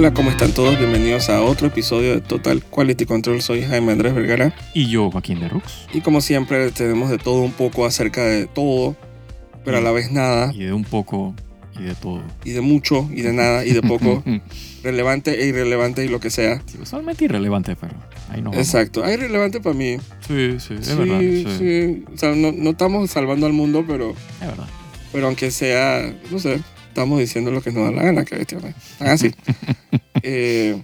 Hola, ¿cómo están todos? Bienvenidos a otro episodio de Total Quality Control. Soy Jaime Andrés Vergara Y yo, Joaquín de Rux. y como siempre tenemos de todo un poco acerca de todo, pero a la vez nada, Y de un poco y de todo. y de mucho, y de nada, y de poco, relevante e irrelevante y lo que sea. Sí, usualmente irrelevante, pero ahí no. Exacto. Hay relevante para mí. Sí, sí, es sí, verdad. Sí, sí. O sea, no, no estamos salvando al mundo, pero, Es verdad. pero aunque sea, no sé, estamos diciendo lo que nos da la gana, que bestia, ¿no? Están así. Eh,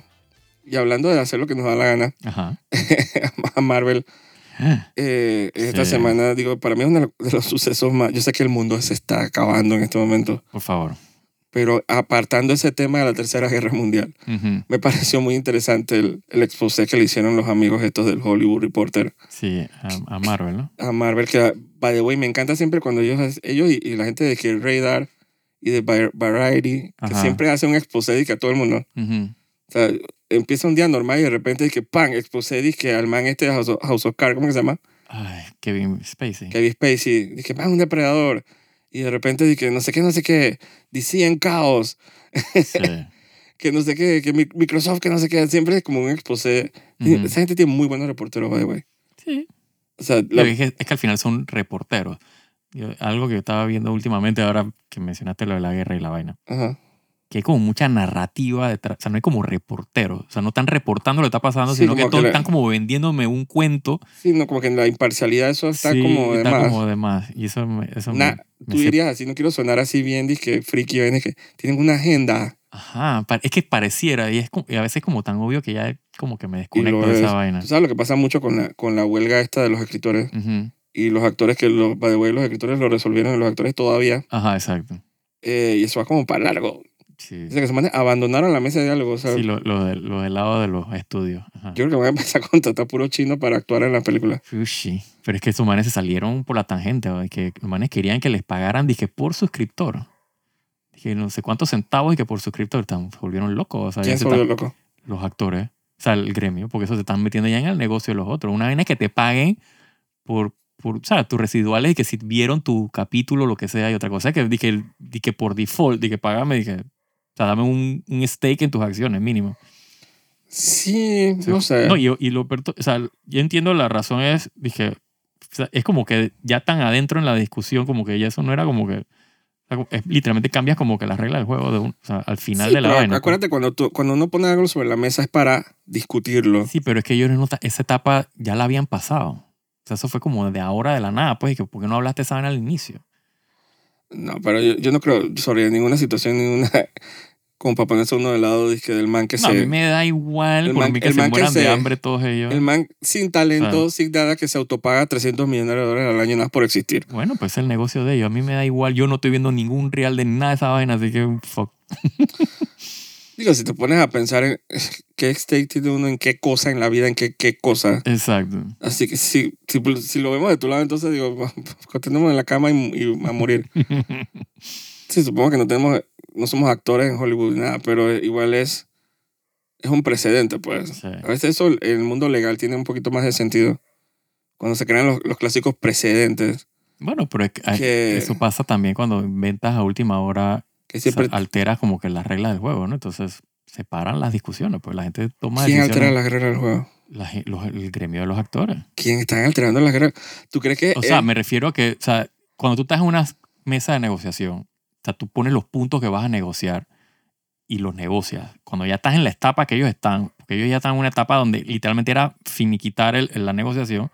y hablando de hacer lo que nos da la gana, Ajá. a Marvel, eh, esta Sí. semana, digo, para mí es uno de los sucesos más. Yo sé que el mundo se está acabando en este momento, Por favor. pero apartando ese tema de la Tercera Guerra Mundial, Ujú. me pareció muy interesante el, el exposé que le hicieron los amigos estos del Hollywood Reporter Sí, a, a Marvel, ¿no? a Marvel, que, by the way, me encanta siempre cuando ellos, ellos y, y la gente de que Radar y de Var- Variety, que Ajá. siempre hacen un exposé que a todo el mundo. Ujú. O sea, empieza un día normal y de repente es que ¡pam! Exposé que al man este de House of, House of Cards, ¿cómo que se llama? Ay, Kevin Spacey. Kevin Spacey, dije, man, un depredador. Y de repente dije, no sé qué, no sé qué, DC en caos, Sí. que no sé qué, que Mi- Microsoft, que no sé qué, siempre es como un exposé. Y Ujú. Esa gente tiene muy buenos reporteros, by the way. Sí. O sea, la- que dije es que al final son reporteros. Yo- algo que yo estaba viendo últimamente, ahora que mencionaste lo de la guerra y la vaina, ajá. que hay como mucha narrativa detrás. O sea, no hay como reporteros. O sea, no están reportando lo que está pasando, Sí, sino que, que todos le- están como vendiéndome un cuento. Sí, no, como que en la imparcialidad eso está Sí, como de está más. como de más. Y eso, me- eso me- Na- me tú dirías así, no quiero sonar así bien, dije friki, ven, que tienen una agenda. Ajá, es que pareciera, y, es como- y a veces es como tan obvio que ya como que me desconecto de esa es. vaina. Tú sabes lo que pasa mucho con la, con la huelga esta de los escritores Ujú. Y los actores que, lo, by the way, los escritores lo resolvieron y los actores todavía. Ajá, exacto. eh, y eso va como para largo. Sí, Dice que se abandonaron la mesa de diálogo. O sea, sí lo, lo, de- lo del lado de los estudios. Ajá. Yo creo que van a empezar a contratar puro chino para actuar en la película. Ushi. Pero es que estos manes se salieron por la tangente. Y que los manes querían que les pagaran, dije, por suscriptor. Dije, no sé cuántos centavos y que por suscriptor. Tan, se volvieron locos. O sea, ¿Quién se se volvió están- loco? los actores, o sea, el gremio, porque eso se están metiendo ya en el negocio de los otros. Una vaina es que te paguen por, por o sea, tus residuales y que si vieron tu capítulo, lo que sea, y otra cosa que dije, dije por default, dije, págame, dije, o sea, dame un, un stake en tus acciones, mínimo. Sí, no sé. No, y, y lo, o sea, yo entiendo la razón es, dije, o sea, es como que ya tan adentro en la discusión, como que ya eso no era como que, o sea, es- literalmente cambias como que las reglas del juego de un, o sea, al final Sí, de la pero vaina. pues. acuérdate, cuando, tú, cuando uno pone algo sobre la mesa es para discutirlo. Sí, pero es que ellos esa etapa ya la habían pasado. Sea, eso fue como de ahora de la nada, pues, y que ¿por qué no hablaste esa vaina al inicio? No, pero yo, yo no creo sobre ninguna situación, ninguna. Como para ponerse uno del lado dizque, del man que No, a se. mí me da igual el por man- mí que el se man que mueran de hambre todos ellos. El man sin talento, sin nada, que se autopaga 300 millones de dólares al año nada por existir. Bueno, pues es el negocio de ellos. A mí me da igual. Yo no estoy viendo ningún real de nada de esa vaina, así que fuck. Digo, si te pones a pensar en qué stake tiene uno, en qué cosa en la vida, en qué, qué cosa. Exacto. Así que si, si, si lo vemos de tu lado, entonces digo, continuemos en la cama y, y a morir. Sí, supongo que no tenemos, no somos actores en Hollywood ni nada, pero igual es, es un precedente, pues. Sí. A veces eso en el mundo legal tiene un poquito más de sentido. Cuando se crean los, los clásicos precedentes, Bueno, pero es que, Que- eso pasa también cuando inventas a última hora, que o sea, como que las reglas del juego, ¿no? Entonces se paran las discusiones, pues la gente toma ¿Quién altera las reglas del juego? la los- el gremio de los actores. ¿Quién está alterando las reglas? ¿Tú crees que... O sea, eh, me refiero a que, o sea, cuando tú estás en una mesa de negociación, o sea, tú pones los puntos que vas a negociar y los negocias. Cuando ya estás en la etapa que ellos están, porque ellos ya están en una etapa donde literalmente era finiquitar el- la negociación,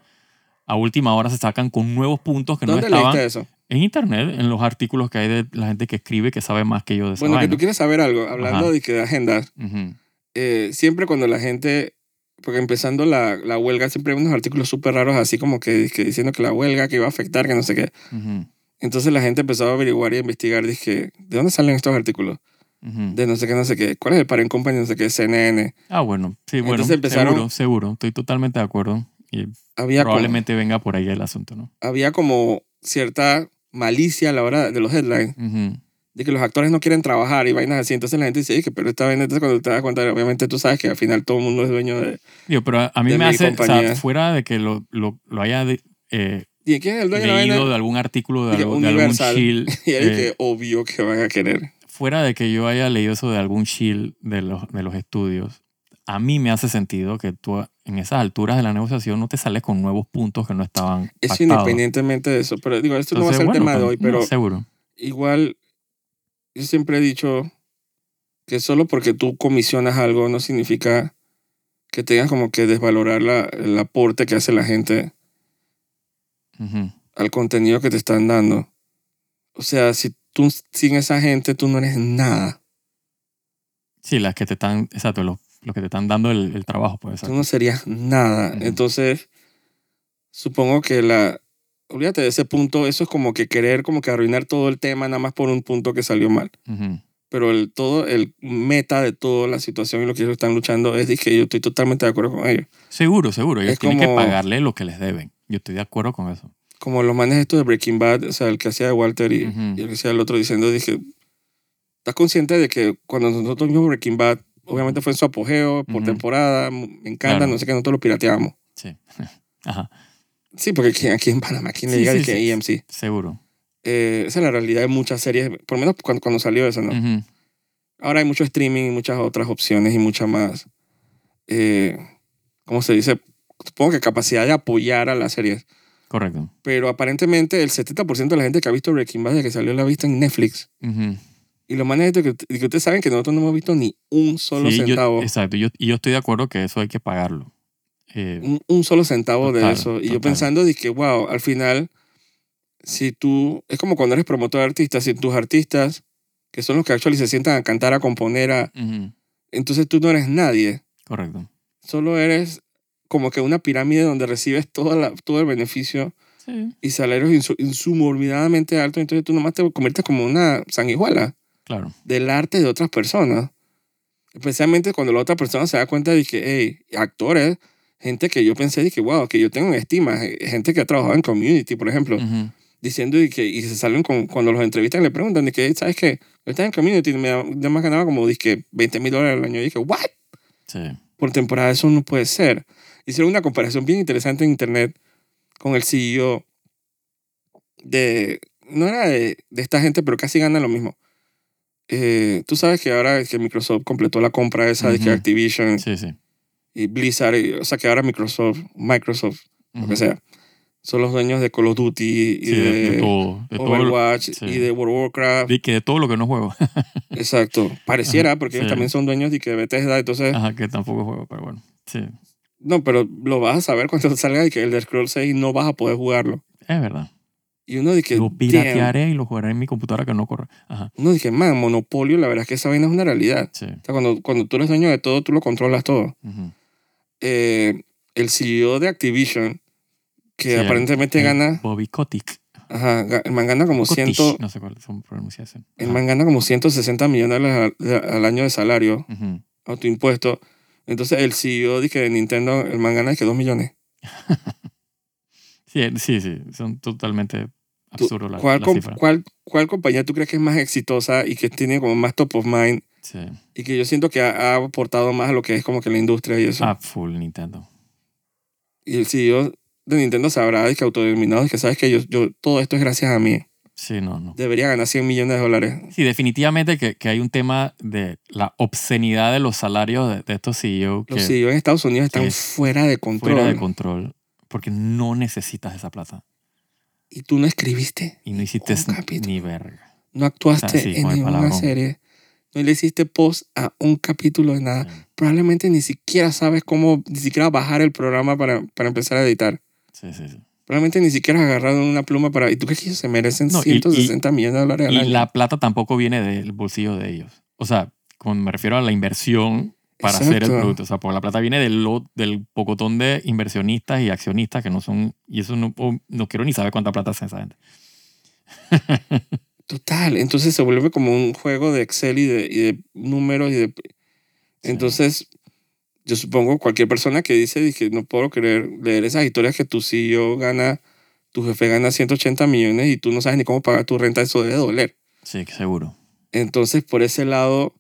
a última hora se sacan con nuevos puntos que no ¿Dónde estaban leíste eso? En internet, en los artículos que hay de la gente que escribe que sabe más que yo de esa Bueno, que tú quieres saber algo, hablando Ajá. de, que de agendas, eh, siempre cuando la gente, porque empezando la, la huelga, siempre hay unos artículos súper raros así como que, que diciendo que la huelga que iba a afectar, que no sé qué. Entonces la gente empezó a averiguar y a investigar, dije, ¿de dónde salen estos artículos? De no sé qué, no sé qué. ¿Cuál es el Parent Company? No sé qué, CNN. Ah, bueno, sí, bueno, Entonces empezaron- seguro, seguro, estoy totalmente de acuerdo. Y Había como, probablemente venga por ahí el asunto, ¿no? había como cierta malicia a la hora de los headlines, Ujú. de que los actores no quieren trabajar y vainas así. Entonces la gente dice, "Oye, que pero esta vaina, entonces cuando te das cuenta, obviamente tú sabes que al final todo el mundo es dueño de... Digo, pero a, mí me hace, o sea, fuera de que lo, lo, lo haya de- eh, ¿Y quién es el dueño de la leído de algún artículo de, algo- de algún chill, Y ahí eh, que obvio que van a querer. fuera de que yo haya leído eso de algún shield de los, de los estudios, a mí me hace sentido que tú en esas alturas de la negociación no te sales con nuevos puntos que no estaban Es pactados. independientemente de eso. Pero digo, esto no va a ser Entonces, el tema de pues, hoy, pero no, seguro. igual yo siempre he dicho que solo porque tú comisionas algo no significa que tengas como que desvalorar la- el aporte que hace la gente al contenido que te están dando. O sea, si tú sin esa gente tú no eres nada. Sí, las que te están, exacto, los, los que te están dando el, el trabajo, pues. Tú no serías nada. Ujú. Entonces, supongo que la... Olvídate de ese punto, eso es como que querer como que arruinar todo el tema nada más por un punto que salió mal. Ujú. Pero el todo, el meta de toda la situación y lo que ellos están luchando es que yo estoy totalmente de acuerdo con ellos. Seguro, seguro. Ellos Es tienen que como- pagarle lo que les deben. Yo estoy de acuerdo con eso. Como los manes estos de Breaking Bad, o sea, el que hacía de Walter y, Ujú. y el que hacía el otro diciendo, dije, ¿estás consciente de que cuando nosotros vimos Breaking Bad, obviamente fue en su apogeo, por temporada, me encanta, Claro. no sé qué, nosotros lo pirateamos. Sí. Ajá. Sí, porque aquí, aquí en Panamá, ¿quién le Sí, diga sí, de que sí. AMC? Seguro. Eh, esa es la realidad de muchas series, por lo menos cuando, cuando salió eso, ¿no? Ujú. Ahora hay mucho streaming y muchas otras opciones y mucha más, eh, ¿cómo se dice? Supongo que capacidad de apoyar a las series. Correcto. Pero aparentemente el 70% de la gente que ha visto Breaking Bad desde que salió la ha visto en Netflix. Ujú. Y lo más es de que, que ustedes saben que nosotros no hemos visto ni un solo Sí, yo- centavo. exacto. Yo, y yo estoy de acuerdo que eso hay que pagarlo. Eh, un, un solo centavo de Total, eso. Y yo pensando que, wow, al final, si tú, es como cuando eres promotor de artistas, si tus artistas, que son los que actually se sientan a cantar, a componer, a, entonces tú no eres nadie. Correcto. Solo eres como que una pirámide donde recibes toda la, todo el beneficio Sí, y salarios insu- insumorvidamente altos, entonces tú nomás te conviertes como una sanguijuela claro. del arte de otras personas. Especialmente cuando la otra persona se da cuenta de que, hey, actores, gente que yo pensé de que, wow, que yo tengo en estima, eh, gente que ha trabajado en community, por ejemplo, diciendo y que y se salen con, cuando los entrevistan le preguntan de que, ¿sabes qué? Yo estaba en community y me ya más ganaba como, dije, 20 mil dólares al año. Y dije, ¿what? Sí. Por temporada eso no puede ser. Hicieron una comparación bien interesante en internet con el CEO de, no era de, de esta gente, pero casi gana lo mismo. Eh, Tú sabes que ahora que Microsoft completó la compra esa de que Ujú. Activision Sí, sí. y Blizzard, y- o sea que ahora Microsoft, Microsoft, lo Ujú. que sea, son los dueños de Call of Duty y Sí, de, de, de todo. De todo, lo- Overwatch sí. y de World of Warcraft. de, que de todo lo que no juego. Exacto. Pareciera, porque ellos sí. también son dueños de que Bethesda, entonces... Ajá, que tampoco juego, pero bueno. Sí, No, pero lo vas a saber cuando salga y que el de Scroll 6 no vas a poder jugarlo. es verdad. Y uno dice, Lo damn. piratearé y lo jugaré en mi computadora que no corre. Ajá, Uno dice, man, Monopolio, la verdad es que esa vaina es una realidad. sí. O sea, cuando, cuando tú eres dueño de todo, tú lo controlas todo. Eh, el CEO de Activision, que Sí, aparentemente el gana, Bobby Kotick. ajá, el man gana como Kotick, 100, No sé cuál es pronunciación. el man gana como 160 millones al, al año de salario, Ujú. autoimpuesto. Entonces el CEO que de Nintendo, el man gana de que 2 millones. Sí, sí, sí. Son totalmente Absurdos las ¿Cuál, cifras. cuál, ¿Cuál compañía tú crees que es más exitosa y que tiene como más top of mind Sí. y que yo siento que ha, ha aportado más a lo que es como que la industria y eso? Ah, full Nintendo. Y el CEO de Nintendo sabrá de que autodeterminado, de que sabes que yo, yo, todo esto es gracias a mí. Sí, no, no. Debería ganar 100 millones de dólares. Sí, definitivamente que, que hay un tema de la obscenidad de los salarios de, de estos CEO que Los CEOs en Estados Unidos están fuera de control. fuera de control porque no necesitas esa plata y tú no escribiste, y no hiciste ni verga. no actuaste O sea, sí, en ninguna palabrón. serie, no le hiciste post a un capítulo de nada. Sí, Probablemente ni siquiera sabes cómo, ni siquiera bajar el programa para, para empezar a editar. sí, sí. sí. Probablemente ni siquiera has agarrado una pluma para... ¿Y tú crees que ellos se merecen No, y- 160 millones de dólares al Y año? la plata tampoco viene del bolsillo de ellos. O sea, como me refiero a la inversión para hacer el Exacto. producto. O sea, porque la plata viene del, lot- del pocotón de inversionistas y accionistas que no son... Y eso no, no quiero ni saber cuánta plata hace esa gente. Total, entonces se vuelve como un juego de Excel y de, y de números y de... Entonces, yo supongo cualquier persona que dice, dije, no puedo creer, leer esas historias que tu CEO gana, tu jefe gana 180 millones y tú no sabes ni cómo pagar tu renta, eso debe doler. Sí, seguro. Entonces, por ese lado,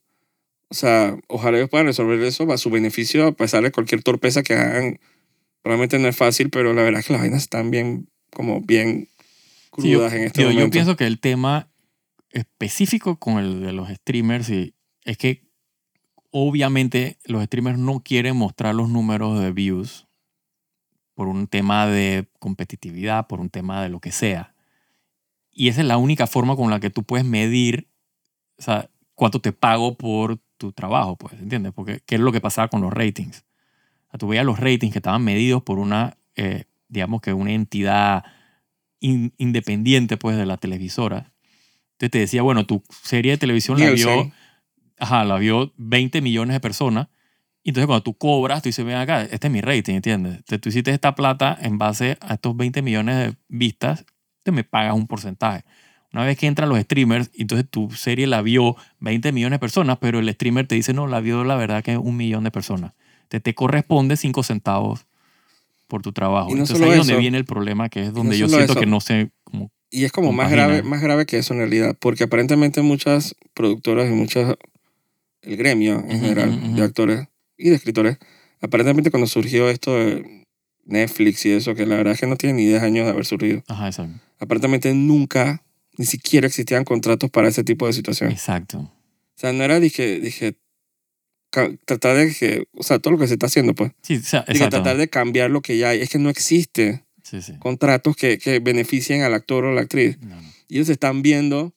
o sea, ojalá ellos puedan resolver eso a su beneficio, a pesar de cualquier torpeza que hagan. Probablemente no es fácil, pero la verdad es que las vainas están bien, como bien Sí, yo, crudas en este digo, yo momento. pienso que el tema específico con el de los streamers y es que obviamente los streamers no quieren mostrar los números de views por un tema de competitividad, por un tema de lo que sea. Y esa es la única forma con la que tú puedes medir o sea, cuánto te pago por tu trabajo, pues, ¿entiendes? Porque qué es lo que pasaba con los ratings. O sea, tú veías los ratings que estaban medidos por una, eh, digamos que una entidad in- independiente, pues, de la televisora. Entonces te decía, bueno, tu serie de televisión la vio, ajá, la vio 20 millones de personas. Y entonces cuando tú cobras, tú dices, ven acá, este es mi rating, ¿entiendes? Entonces, tú hiciste esta plata en base a estos 20 millones de vistas, te me pagas un porcentaje. Una vez que entran los streamers, entonces tu serie la vio 20 millones de personas, pero el streamer te dice, no, la vio la verdad que un millón de personas. Te, te corresponde 5 centavos por tu trabajo. Y no entonces ahí es donde viene el problema, que es donde yo siento eso. que no sé cómo... Y es como más grave, más grave que eso en realidad, porque aparentemente muchas productoras y muchas, el gremio en general ujú, ujú. de actores y de escritores, aparentemente cuando surgió esto de Netflix y eso, que la verdad es que no tiene ni 10 años de haber surgido, Ajá, exacto. aparentemente nunca, ni siquiera existían contratos para ese tipo de situaciones. Exacto. O sea, no era, dije, dije, tratar de que, o sea, todo lo que se está haciendo, pues, Sí, o sea, dije, tratar de cambiar lo que ya hay. Es que no existe Sí, sí. contratos que, que beneficien al actor o la actriz. No, no. Y ellos están viendo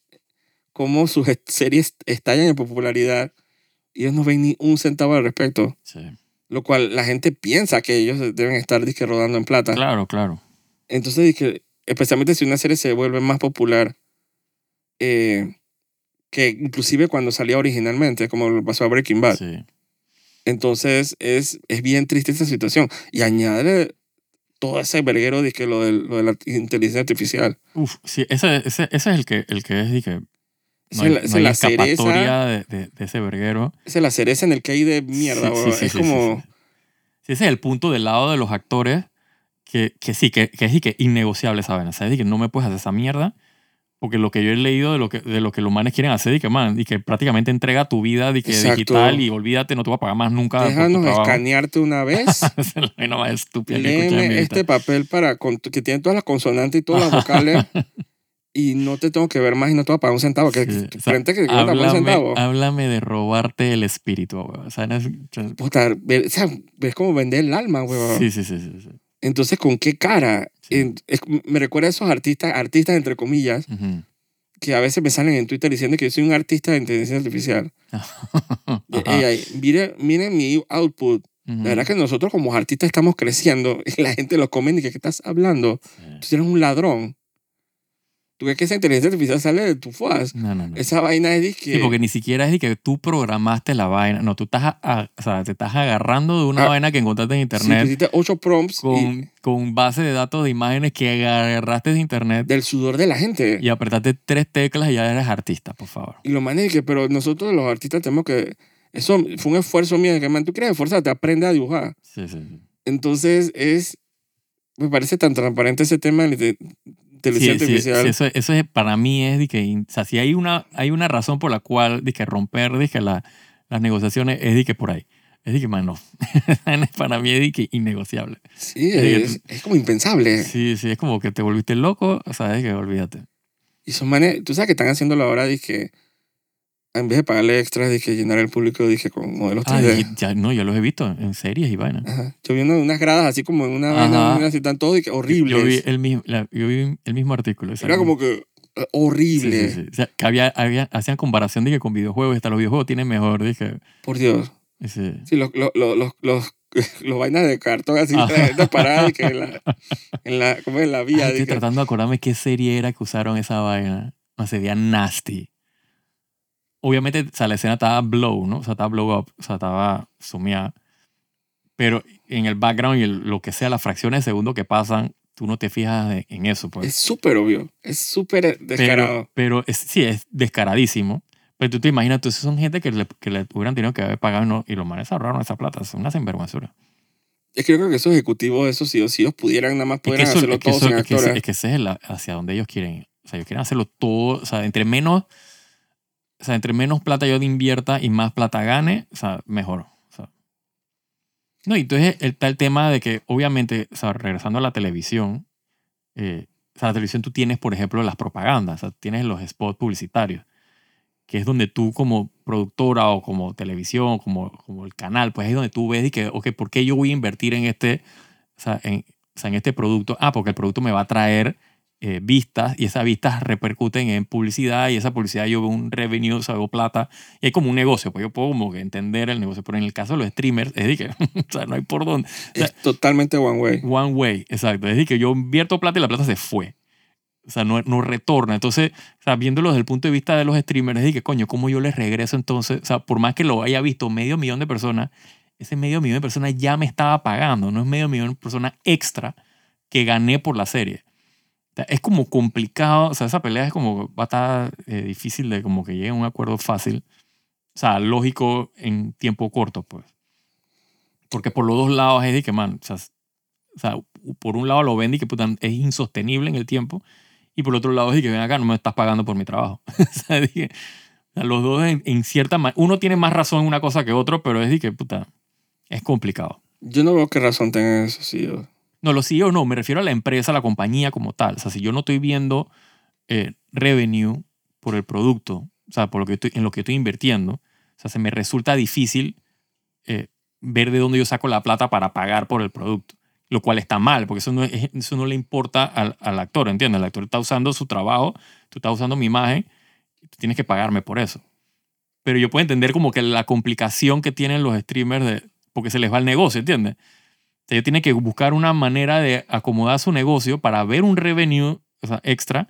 cómo sus series estallan en popularidad y ellos no ven ni un centavo al respecto. Sí. Lo cual la gente piensa que ellos deben estar disque, rodando en plata. Claro, claro. Entonces, dije, especialmente si una serie se vuelve más popular eh, que inclusive cuando salía originalmente, como le pasó a Breaking Bad. Sí. Entonces, es, es bien triste esa situación. Y añade todo ese verguero de que lo, de, lo de la inteligencia artificial. Uf, sí, ese, ese, ese es el que, el que es, Esa no hay, es no hay es la cereza. de, de, de ese verguero. Es la cereza en el que hay de mierda, Sí, sí, sí, es como... ese es el punto del lado de los actores que, que sí, que, que es y que innegociable, ¿saben? O sea, es que no me puedes hacer esa mierda porque lo que yo he leído de lo que, de lo que los manes quieren hacer y que, man, y que prácticamente entrega tu vida de que digital y olvídate, no te voy a pagar más nunca Déjanos escanearte una vez. Es la más estúpida que Léeme vida. este papel para que tiene todas las consonantes y todas las vocales y no te tengo que ver más y no te voy a pagar un centavo. Que, Sí, que o sea, frente que, que pago un háblame, centavo. háblame de robarte el espíritu, weón. O sea, no es- Puta, o sea, como vender el alma, weón. sí, sí, sí, sí, sí. Entonces, ¿con qué cara? Sí. En- es- me recuerda a esos artistas, artistas entre comillas, que a veces me salen en Twitter diciendo que yo soy un artista de inteligencia artificial. Ey, mire, miren mi output. La verdad que nosotros como artistas estamos creciendo y la gente lo come y que ¿qué estás hablando? Sí. Tú eres un ladrón. ¿Tú crees que esa inteligencia artificial sale de tu fuas? No, no, no. Esa vaina es de que... Sí, porque ni siquiera es de que tú programaste la vaina. No, tú estás, a- a- o sea, te estás agarrando de una Ah, vaina que encontraste en internet pusiste ocho prompts y con, con base de datos de imágenes que agarraste de internet del sudor de la gente. y apretaste tres teclas y ya eres artista, por favor. Y lo más es que, pero nosotros los artistas tenemos que... Eso fue un esfuerzo mío que, man, tú quieres esforzarte, aprende a dibujar. Sí, sí, sí. Entonces es... Me parece tan transparente ese tema de Sí, inteligencia sí, artificial. sí, eso, eso es, para mí es de que, o sea, si hay una, hay una razón por la cual de que romper de que la, las negociaciones es de que por ahí. Es de que, mano, para mí es de que innegociable. Sí, que es, es como impensable. Sí, sí, es como que te volviste loco, o sea, es que olvídate. Y son manes, tú sabes que están haciendo la hora, dije, en vez de pagarle extras, dije, llenar el público, dije, con modelos Ah, 3D. y ya, no, yo los he visto en series y vainas. Ajá. Yo vi una- unas gradas así como en una vaina, así, están todos dije, horribles. Yo vi el mismo, la- yo vi el mismo artículo. Era como que eh, Sí, horrible. sí, sí. O sea, que había, había- hacían comparación de que con videojuegos, hasta los videojuegos tienen mejor, dije. Por Dios. Sí, los, los, los, los, los, vainas de cartón así, la Ajá. gente parada y que en la, en la, como en la Ay, vía. estoy dije, tratando de acordarme qué serie era que usaron esa vaina. No, se veía nasty. Obviamente, o sea, la escena estaba blow, ¿no? O sea, estaba blow up, o sea, estaba sumida. Pero en el background y el- lo que sea, las fracciones de segundo que pasan, tú no te fijas en eso, pues. es súper obvio. Es súper descarado. Pero, pero es, sí, es descaradísimo. Pero tú te imaginas, entonces son gente que le, que le hubieran tenido que haber pagado y, no- y los manes ahorraron esa plata. Es una sinvergüenzura. Es que yo creo que esos ejecutivos, esos, si, si ellos pudieran, nada más Es que, pudieran eso, hacerlo es, que todos eso- sin es que ese- es que ese es el- hacia donde ellos quieren ir. O sea, ellos quieren hacerlo todo. O sea, entre menos, o sea, entre menos plata yo invierta y más plata gane, o sea, mejor. No, y entonces está el tema de que, obviamente, o sea, regresando a la televisión, eh, o sea, la televisión tú tienes, por ejemplo, las propagandas, o sea, tienes los spots publicitarios, que es donde tú como productora o como televisión, como, como el canal, pues es donde tú ves y que, ok, ¿por qué yo voy a invertir en este, o sea, en, o sea, en este producto? Ah, porque el producto me va a traer eh, vistas y esas vistas repercuten en publicidad y esa publicidad yo veo un revenue, o sea, veo plata y hay como un negocio, pues yo puedo como que entender el negocio, pero en el caso de los streamers es de que, o sea, no hay por dónde. O sea, Es totalmente one way. One way, exacto. Es decir, que yo invierto plata y la plata se fue. O sea, no, no retorna. Entonces, o sea, viéndolo desde el punto de vista de los streamers, es decir, que coño, ¿cómo yo les regreso entonces? O sea, por más que lo haya visto medio millón de personas, ese medio millón de personas ya me estaba pagando, no es medio millón de personas extra que gané por la serie. Es como complicado, o sea, esa pelea es como, va a estar eh, difícil de como que llegue a un acuerdo fácil, o sea, lógico en tiempo corto, pues. Porque por los dos lados es de que, man, o sea, o sea, por un lado lo ven y que puta, es insostenible en el tiempo, y por otro lado es de que ven acá, no me estás pagando por mi trabajo. o sea, dije, o sea, los dos en, en cierta manera, uno tiene más razón en una cosa que otro, pero es de que, puta, es complicado. Yo no veo qué razón tengan eso, sí. yo- No, lo sí o no, me refiero a la empresa, a la compañía como tal. O sea, si yo no estoy viendo eh, revenue por el producto, o sea, por lo que estoy, en lo que estoy invirtiendo, o sea, se me resulta difícil eh, ver de dónde yo saco la plata para pagar por el producto. Lo cual está mal, porque eso no, es- eso no le importa al, al actor, ¿entiendes? El actor está usando su trabajo, tú estás usando mi imagen, tú tienes que pagarme por eso. Pero yo puedo entender como que la complicación que tienen los streamers de, porque se les va el negocio, ¿entiendes? Sea, ellos tienen que buscar una manera de acomodar su negocio para ver un revenue o sea, extra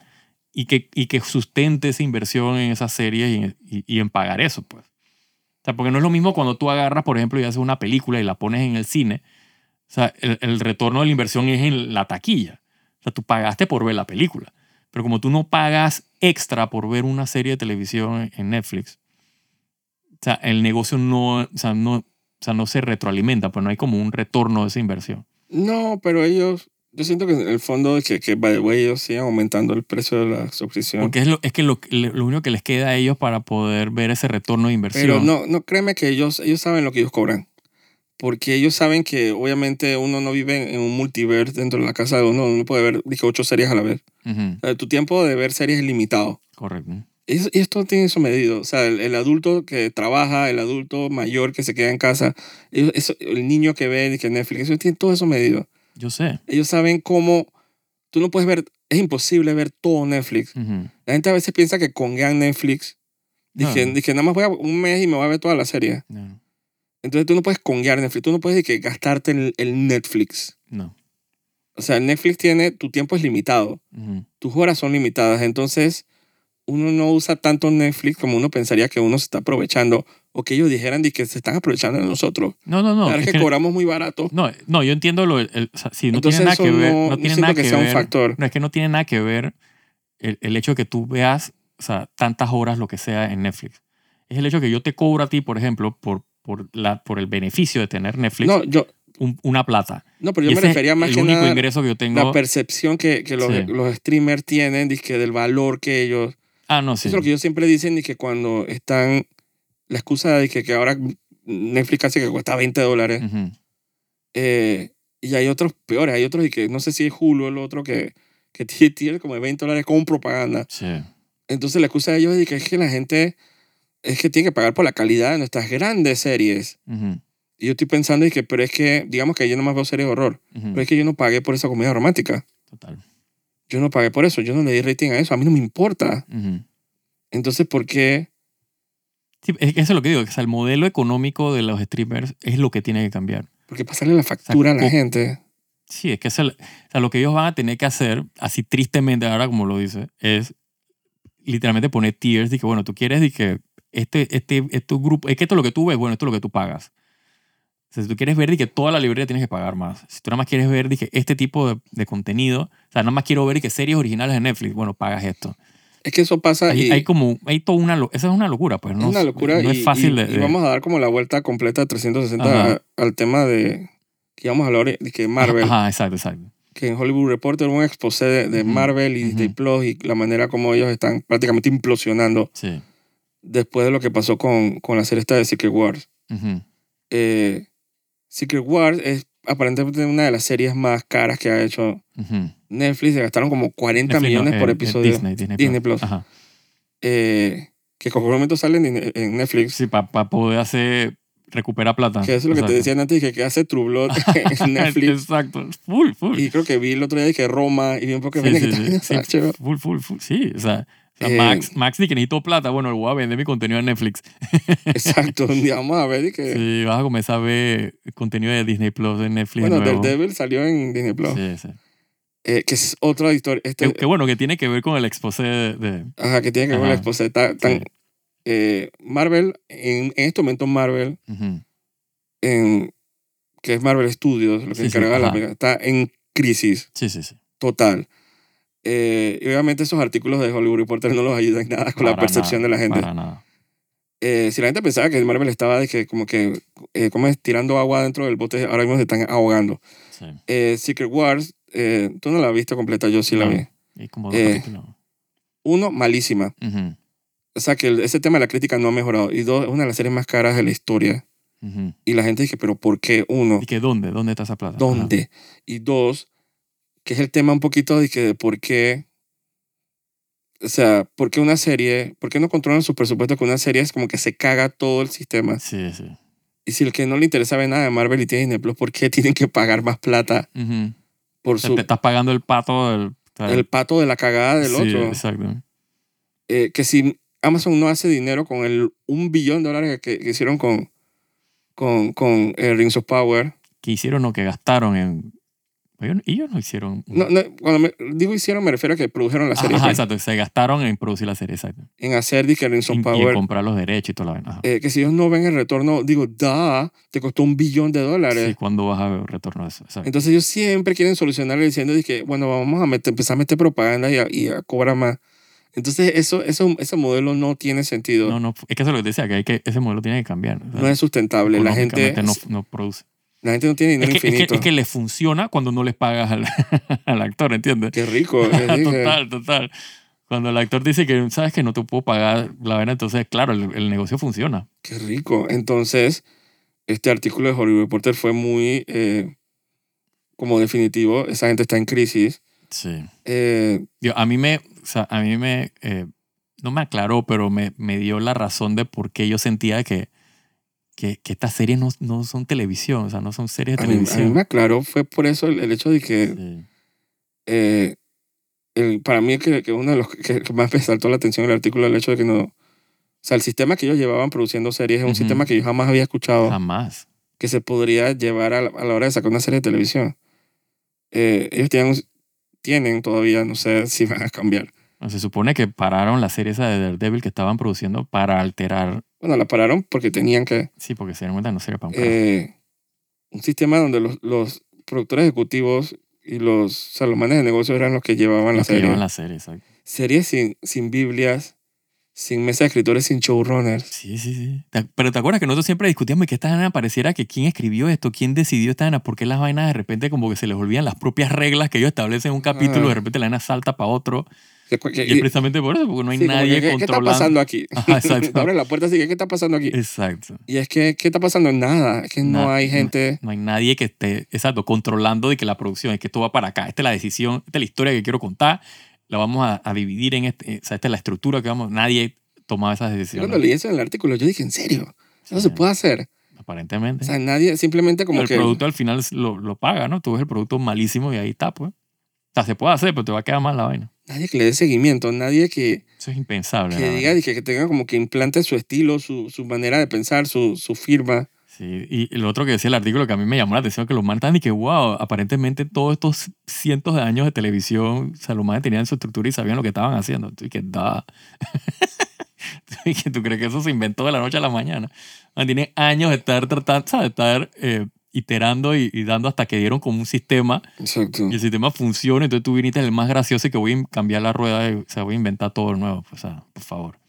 y que, y que sustente esa inversión en esas series y, y- y en pagar eso, pues. O sea, porque no es lo mismo cuando tú agarras, por ejemplo, y haces una película y la pones en el cine. O sea, el, el retorno de la inversión es en la taquilla. O sea, tú pagaste por ver la película. Pero como tú no pagas extra por ver una serie de televisión en- Netflix, o sea, el negocio no, o sea, no, sea, no se retroalimenta, pues no hay como un retorno de esa inversión. No, pero ellos, yo siento que en el fondo que, que by the way, ellos sigan aumentando el precio de la suscripción. Porque es, lo, es que lo, lo único que les queda a ellos para poder ver ese retorno de inversión. Pero no, no créeme que ellos, ellos saben lo que ellos cobran. Porque ellos saben que obviamente uno no vive en un multiverse dentro de la casa de uno. Uno puede ver, dije, ocho series a la vez. O sea, tu tiempo de ver series es limitado. correcto. Es- Y esto tiene eso medido. O sea, el, el adulto que trabaja, el adulto mayor que se queda en casa, eso- el niño que ve que Netflix, eso tiene todo eso medido. Yo sé. Ellos saben cómo... Tú no puedes ver... Es imposible ver todo Netflix. La gente a veces piensa que con Netflix... Dije, No. dije, nada más voy a un mes y me voy a ver toda la serie. No, Entonces tú no puedes conguear Netflix, tú no puedes de que gastarte el, el Netflix. no. O sea, Netflix tiene, tu tiempo es limitado, tus horas son limitadas, entonces uno no usa tanto Netflix como uno pensaría que uno se está aprovechando o que ellos dijeran de que se están aprovechando de nosotros. No, no, no. Es que, que- cobramos muy barato. no, no, yo entiendo lo. el- o sea, sí, no entonces tiene nada que ver. no, No, tiene nada que, que, sea ver. un factor. No, es que no tiene nada que ver el, el hecho de que tú veas o sea, tantas horas, lo que sea, en Netflix. Es el hecho que yo te cobro a ti, por ejemplo, por, por, la, por el beneficio de tener Netflix, No, yo, un- una plata. no, pero Y yo me refería más que único nada ingreso que yo tengo. la percepción que, que los, Sí. los streamers tienen dizque, del valor que ellos... ah, no, sí. Eso es lo que ellos siempre dicen y que cuando están... La excusa de que, que ahora Netflix casi que cuesta 20 dólares. Ujú. eh, y hay otros peores. Hay otros y que no sé si es Hulu el otro que, que tiene, tiene como 20 dólares con propaganda. Sí. Entonces la excusa de ellos es que es que la gente es que tiene que pagar por la calidad de nuestras grandes series. Ujú, Y yo estoy pensando y que, pero es que, digamos que yo nomás veo series de horror. ujú. Pero es que yo no pagué por esa comedia romántica. Total. Yo no pagué por eso. Yo no le di rating a eso. A mí no me importa. Entonces, ¿por qué? Sí, eso es lo que digo, que el modelo económico de los streamers es lo que tiene que cambiar. Porque pasarle la factura a la gente. Sí, es que es el- o sea, lo que ellos van a tener que hacer, así tristemente ahora como lo dice, es literalmente poner tiers de que, bueno, tú quieres de que este, este, este grupo, es que esto es lo que tú ves, bueno, esto es lo que tú pagas. Sea, si tú quieres ver que toda la librería tienes que pagar más. Si tú nada más quieres ver que este tipo de, de contenido, o sea, nada más quiero ver que series originales de Netflix, bueno, pagas esto. Es que eso pasa Hay, y hay como, hay toda una, esa es una locura, pues, es ¿no? una locura. No y, es fácil y- de, y de- vamos a dar como la vuelta completa de 360 Ajá. a- al tema de que íbamos a hablar de que Marvel. Ajá, exacto, exacto. que en Hollywood Reporter un exposé de, Marvel y Disney ujú. Plus y la manera como ellos están prácticamente implosionando Sí. después de lo que pasó con, con la serie esta de Secret Wars. Ujú. Eh, Secret Wars es aparentemente una de las series más caras que ha hecho Ujú. Netflix. Se gastaron como 40 Netflix, no, millones por eh, episodio. Disney, Disney, Disney Plus. Ajá. eh, que con momento salen en, Netflix. Sí, para poder hacer, recuperar plata. Que eso es lo que te decían antes, que, que hace True Blood en Netflix. Exacto. Full, full. y creo que vi el otro día que Roma y vi un poco Sí, de sí, sí, sí, full, full, full. Sí, o sea, o sea, Eh, Max, Max ni que necesito plata. Bueno, voy a vender mi contenido en Netflix. Exacto, un día vamos a ver y que... Sí, vas a comenzar a ver contenido de Disney Plus en Netflix. bueno, nuevo. Daredevil salió en Disney Plus. Sí, sí. Eh, que es otra historia. Este, qué bueno que tiene que ver con el exposé de... de- Ajá, que tiene que ver con la Ajá. esposa. Tan, Sí. eh, Marvel, en, en este momento Marvel, en, que es Marvel Studios, lo que Sí, sí, encarga la ajá. película, está en crisis Sí, sí, sí. total. Eh, y obviamente esos artículos de Hollywood Reporter no los ayudan nada con la Para percepción nada, de la gente. Para nada. Eh, si la gente pensaba que Marvel estaba de que como que eh, como es tirando agua dentro del bote, ahora mismo se están ahogando. Sí. Eh, Secret Wars, eh, tú no la viste completa, yo sí la No. vi. Y como Eh. Uno, malísima. Ujú, O sea que el- ese tema de la crítica no ha mejorado. Y dos, es una de las series más caras de la historia. ujú. Y la gente dice, pero ¿por qué? Uno, ¿Y que dónde? ¿Dónde está esa plata? ¿dónde? Y dos, que es el tema un poquito de que de por qué, o sea, por qué una serie, por qué no controlan su presupuesto con una serie es como que se caga todo el sistema. Sí, sí. Y si el que no le interesa ver nada de Marvel y tiene Disney Plus, ¿por qué tienen que pagar más plata Ujú. por O sea, su, te estás pagando el pato del... el pato de la cagada del sí, otro? exacto. Eh, que si Amazon no hace dinero con el un billón de dólares que, que hicieron con, con, con eh, Rings of Power, ¿Qué hicieron o que gastaron en...? Ellos, ellos no hicieron... no, no, cuando me, digo hicieron, me refiero a que produjeron la serie. Ajá, pues, exacto. Se gastaron en producir la serie, exacto. en hacer que Rings of y en Power. comprar los derechos y toda la vaina. Eh, que si ellos no ven el retorno, digo, da, te costó un billón de dólares. Sí, ¿cuándo vas a ver retorno de eso? Exacto. Entonces ellos siempre quieren solucionarlo diciendo que, bueno, vamos a meter- empezar a meter propaganda y a, y a cobrar más. Entonces eso, eso, ese modelo no tiene sentido. No, no, es que eso es lo que decía, que, hay que ese modelo tiene que cambiar. sea, no es sustentable. La gente, no, no produce. La gente no tiene dinero es, que, infinito. es que le funciona cuando no les pagas al, al actor, ¿entiendes? Qué rico. les total, total. Cuando el actor dice que, sabes que no te puedo pagar la vaina, entonces, claro, el, el negocio funciona. Qué rico. Entonces, este artículo de Hollywood Reporter fue muy eh, como definitivo. Esa gente está en crisis. Sí. Eh, a mí me, o sea, a mí me, eh, no me aclaró, pero me, me dio la razón de por qué yo sentía que, que, que estas series no, no son televisión, o sea, no son series de a, mí, a mí televisión. me aclaró, fue por eso el, el hecho de que Sí. eh, el- para mí que, que uno de los que, que más me saltó la atención el artículo el hecho de que no... O sea, el sistema que ellos llevaban produciendo series es un Ujú. sistema que yo jamás había escuchado Jamás. que se podría llevar a la, a la hora de sacar una serie de televisión. Eh, ellos tienen, un- tienen todavía, no sé si van a cambiar. Se supone que pararon la serie esa de Daredevil que estaban produciendo para alterar. Bueno, la pararon porque tenían que... Sí, porque se dieron cuenta que no sería para un carajo. eh, un sistema donde los, los productores ejecutivos y los salomanes de negocios eran los que llevaban la Los que serie. llevan la serie, exacto. Series sin, sin Biblias, sin mesa de escritores, sin showrunners. Sí, sí, sí. Te- Pero te acuerdas que nosotros siempre discutíamos que esta vaina pareciera que quién escribió esto, quién decidió esta vaina, por qué las vainas de repente como que se les olvidan las propias reglas que ellos establecen en un capítulo, Ajá. de repente la vaina salta para otro. Y es precisamente por eso, porque no hay sí, nadie que, ¿qué, ¿Qué está controlando. pasando aquí? Ajá, exacto. Abre la puerta así, que, ¿qué está pasando aquí? Exacto. Y es que, ¿qué está pasando? Nada. Es que no Na- hay gente... No hay nadie que esté, exacto, controlando de que la producción, es que esto va para acá. Esta es la decisión, esta es la historia que quiero contar. La vamos a, a dividir en este, o sea, esta es la estructura que vamos. Nadie tomaba esas decisiones. Cuando leí eso en el artículo, yo dije, ¿en serio? Eso se Sí. puede hacer. Aparentemente. O sea, nadie, simplemente como el que... producto al final lo, lo paga, ¿no? Tú ves el producto malísimo y ahí está, pues. O sea, se puede hacer, pero te va a quedar mal la vaina. Nadie que le dé seguimiento, nadie que, Eso es impensable. que diga y que, que tenga como que implante su estilo, su, su manera de pensar, su, su firma. Sí, y lo otro que decía el artículo que a mí me llamó la atención, que los manes y que, wow, aparentemente todos estos cientos de años de televisión, o sea, los manes tenían su estructura y sabían lo que estaban haciendo. Y que da. tú crees que eso se inventó de la noche a la mañana. Man, tienen años de estar tratando. De estar eh, iterando y, y dando hasta que dieron como un sistema Exacto. y el sistema funciona. Entonces tú viniste el más gracioso y que voy a cambiar la rueda, o sea, voy a inventar todo de nuevo. O sea, por favor.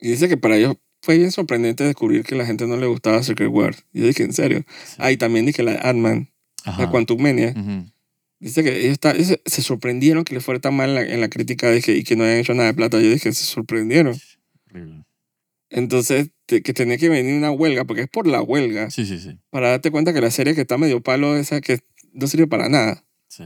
Y dice que para ellos fue bien sorprendente descubrir que la gente no le gustaba Secret Wars. Y yo dije, ¿en serio? Sí. Ah, y también dije la Ant-Man, la Quantum Mania. Ujú. Dice que ellos, está- ellos se- sorprendieron que les fuera tan mal en la, en la crítica dije, y que no hayan hecho nada de plata. Yo dije, se sorprendieron. Horrible. Entonces, que tenía que venir una huelga, porque es por la huelga, Sí, sí, sí. para darte cuenta que la serie que está medio palo, esa que no sirve para nada. sí.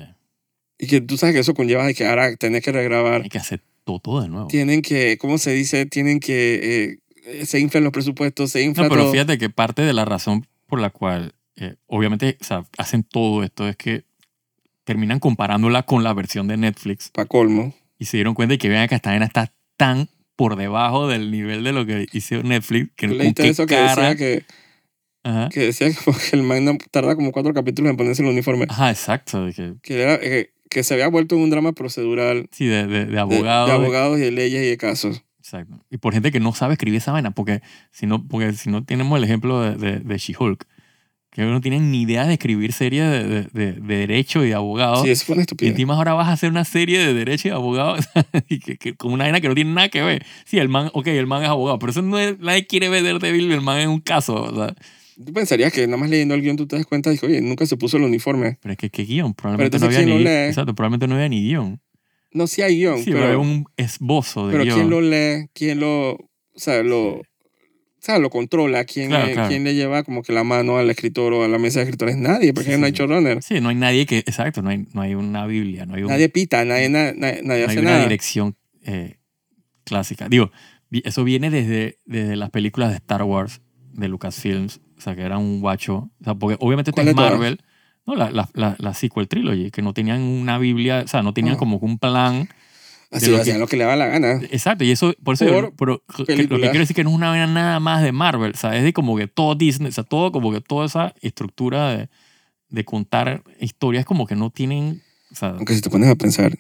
Y que tú sabes que eso conlleva de que ahora tenés que regrabar. Hay que hacer todo, todo de nuevo. Tienen que, ¿cómo se dice? Tienen que, eh, se inflan los presupuestos, se infla No, pero todo. fíjate que parte de la razón por la cual, eh, obviamente, o sea, hacen todo esto es que terminan comparándola con la versión de Netflix Pa' colmo. y se dieron cuenta de que vean que esta vaina está tan por debajo del nivel de lo que hizo Netflix que ¿Tú con leíste eso que cara... decía que, Ajá. que decía que el man no- tarda como cuatro capítulos en ponerse el uniforme? Ajá, exacto. de que, Que, era, eh, que se había vuelto un drama procedural sí, de, de, de de, abogado. de abogados y de leyes y de casos. Exacto. Y por gente que no sabe escribir esa vaina, porque si no, porque si no tenemos el ejemplo de, de, de She-Hulk, que no tienen ni idea de escribir series de, de, de- de derecho y de abogados. Sí, eso fue una y estupidez. encima ahora vas a hacer una serie de derecho y abogados y que, que- con una vaina que no tiene nada que ver. Sí, el man, ok, el man es abogado, pero eso no es, nadie quiere ver Daredevil, el man es un caso. o sea. Tú pensarías que nada más leyendo el guion tú te das cuenta y dices, oye, nunca se puso el uniforme. Pero es que qué guion, probablemente Pero no había ni ¿quién lo lee? Exacto, probablemente no había ni guion. No, sí hay guion, Sí, pero, pero, es un esbozo de pero guion. ¿quién lo lee? ¿Quién lo, o sea, lo, o sea, lo controla? ¿Quién, Claro, le, claro. ¿Quién le lleva como que la mano al escritor o a la mesa de escritores? Nadie, porque Sí, no hay sí. showrunner. Sí, no hay nadie que, exacto, no hay, no hay una Biblia, no hay un, Nadie pita, nadie, na- na- nadie no hay hace una nada. dirección eh, clásica. Digo, eso viene desde, desde las películas de Star Wars, de Lucasfilms, o sea, que era un guacho. O sea, porque obviamente esto ¿Cuál es de todas? Marvel. No, la, la, la, la sequel trilogy, que no tenían una Biblia, o sea, no tenían Ah. como un plan. Así hacían que- lo que le daba la gana. Exacto, y eso, por eso, yo- Por pero que- lo que quiero decir que no es una vaina nada más de Marvel, o sea, es de como que todo Disney, o sea, todo como que toda esa estructura de, de contar historias como que no tienen, o sea, Aunque si te pones a pensar,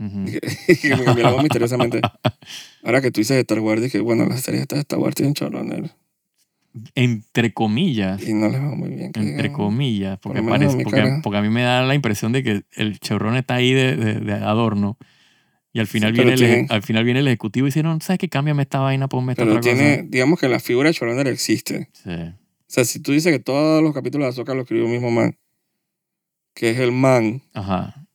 ujú. que me cambió la voz misteriosamente. Ahora que tú dices de Star Wars, dije, bueno, las series de Star Wars tienen showrunner. entre comillas, Y no les va muy bien. entre digamos. comillas, porque, menos parece, porque, porque a mí me da la impresión de que el chevron está ahí de, de- de adorno y al final, Sí, viene el, al final viene el ejecutivo y dice, no, ¿sabes qué? Cámbiame esta vaina, ponme esta Pero otra tiene, digamos que la figura de showrunner existe. cosa. Sí. O sea, si tú dices que todos los capítulos de Azoka lo escribió el mismo man, que es el man, Ajá.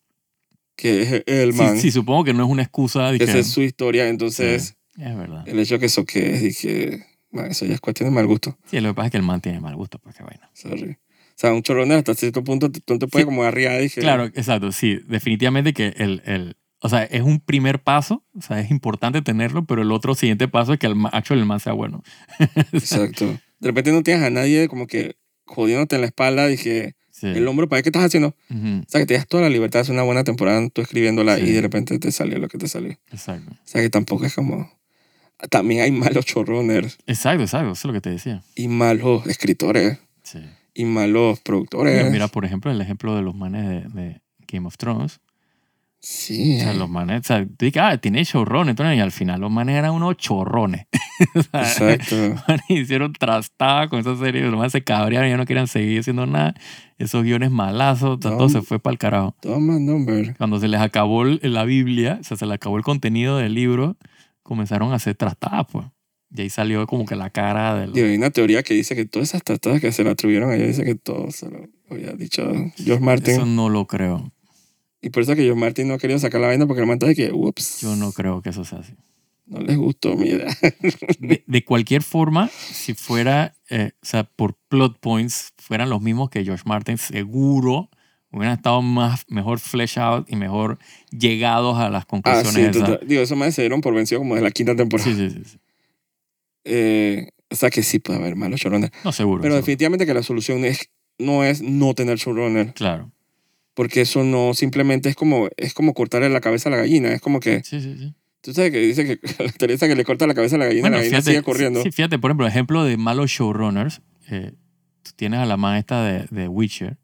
que es el Sí, man, sí, supongo que no es una excusa que... esa es su historia, entonces Es verdad. el hecho que eso que es, dije, "Man, eso ya es cuestión de mal gusto. Sí, lo que pasa es que el man tiene mal gusto, pues qué vaina. Sorry. O sea, un showrunner hasta cierto punto tú no te puedes Sí. como arriar, dije, Claro, exacto, sí. Definitivamente que el, el... O sea, es un primer paso, o sea, es importante tenerlo, pero el otro siguiente paso es que el, ma- actual el man sea bueno. exacto. De repente no tienes a nadie como que jodiéndote en la espalda, dije, Sí. el hombro, ¿para qué estás haciendo? Ujú, O sea, que te das toda la libertad de hacer una buena temporada tú escribiéndola Sí. y de repente te salió lo que te salió. Exacto. O sea, que tampoco es como... También hay malos showrunners Exacto, exacto, eso es lo que te decía. y malos escritores Sí. y malos productores. Mira, mira, por ejemplo, el ejemplo de los manes de, de Game of Thrones. Sí. O sea, los manes, o sea, tú dices, ah, tiene chorrones, y al final los manes eran unos chorrones. O sea, Exacto. los manes hicieron trastada con esa serie, los manes se cabrearon, ya no querían seguir haciendo nada. Esos guiones malazos, todo No. se fue para el carajo. Toma number. Cuando se les acabó la Biblia, o sea, se les acabó el contenido del libro, comenzaron a hacer trastadas, pues. Y ahí salió como que la cara del... Digo, hay una teoría que dice que todas esas tratadas que se le atribuyeron a ella, dice que todo se lo había dicho George Martin. Eso no lo creo. Y por eso que George Martin no ha querido sacar la vaina porque el man de que, ups, Yo no creo que eso sea así. no les gustó mi idea. de, de cualquier forma, si fuera, eh, o sea, por plot points, fueran los mismos que George Martin, seguro hubieran estado más, mejor flesh out y mejor llegados a las ah, conclusiones. sí, esas. total. Digo, esos más se dieron por vencido como de la quinta temporada. sí, sí, sí, sí. Eh, o sea que sí puede haber malos showrunners. No, seguro. Pero seguro. definitivamente que la solución es, no es no tener showrunner. Claro. Porque eso no simplemente es como, es como cortarle la cabeza a la gallina. Es como que, Sí, sí, sí. tú sabes que dice que la teoría que le corta la cabeza a la gallina, Bueno, la gallina fíjate, sigue corriendo. sí, fíjate, por ejemplo, ejemplo de malos showrunners. eh, tú tienes a la man esta de, de Witcher.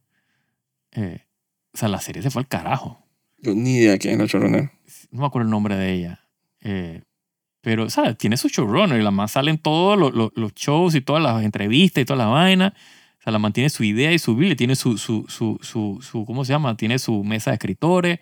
eh, o sea, la serie se fue al carajo. Yo ni idea quién es el showrunner. no me acuerdo el nombre de ella. Eh, pero, ¿sabes? Tiene su showrunner y la más salen todos los, los- los shows y todas las entrevistas y toda la vaina. Sea, la mantiene su idea y su biblia, tiene su, su, su, su, su- ¿cómo se llama? Tiene su mesa de escritores,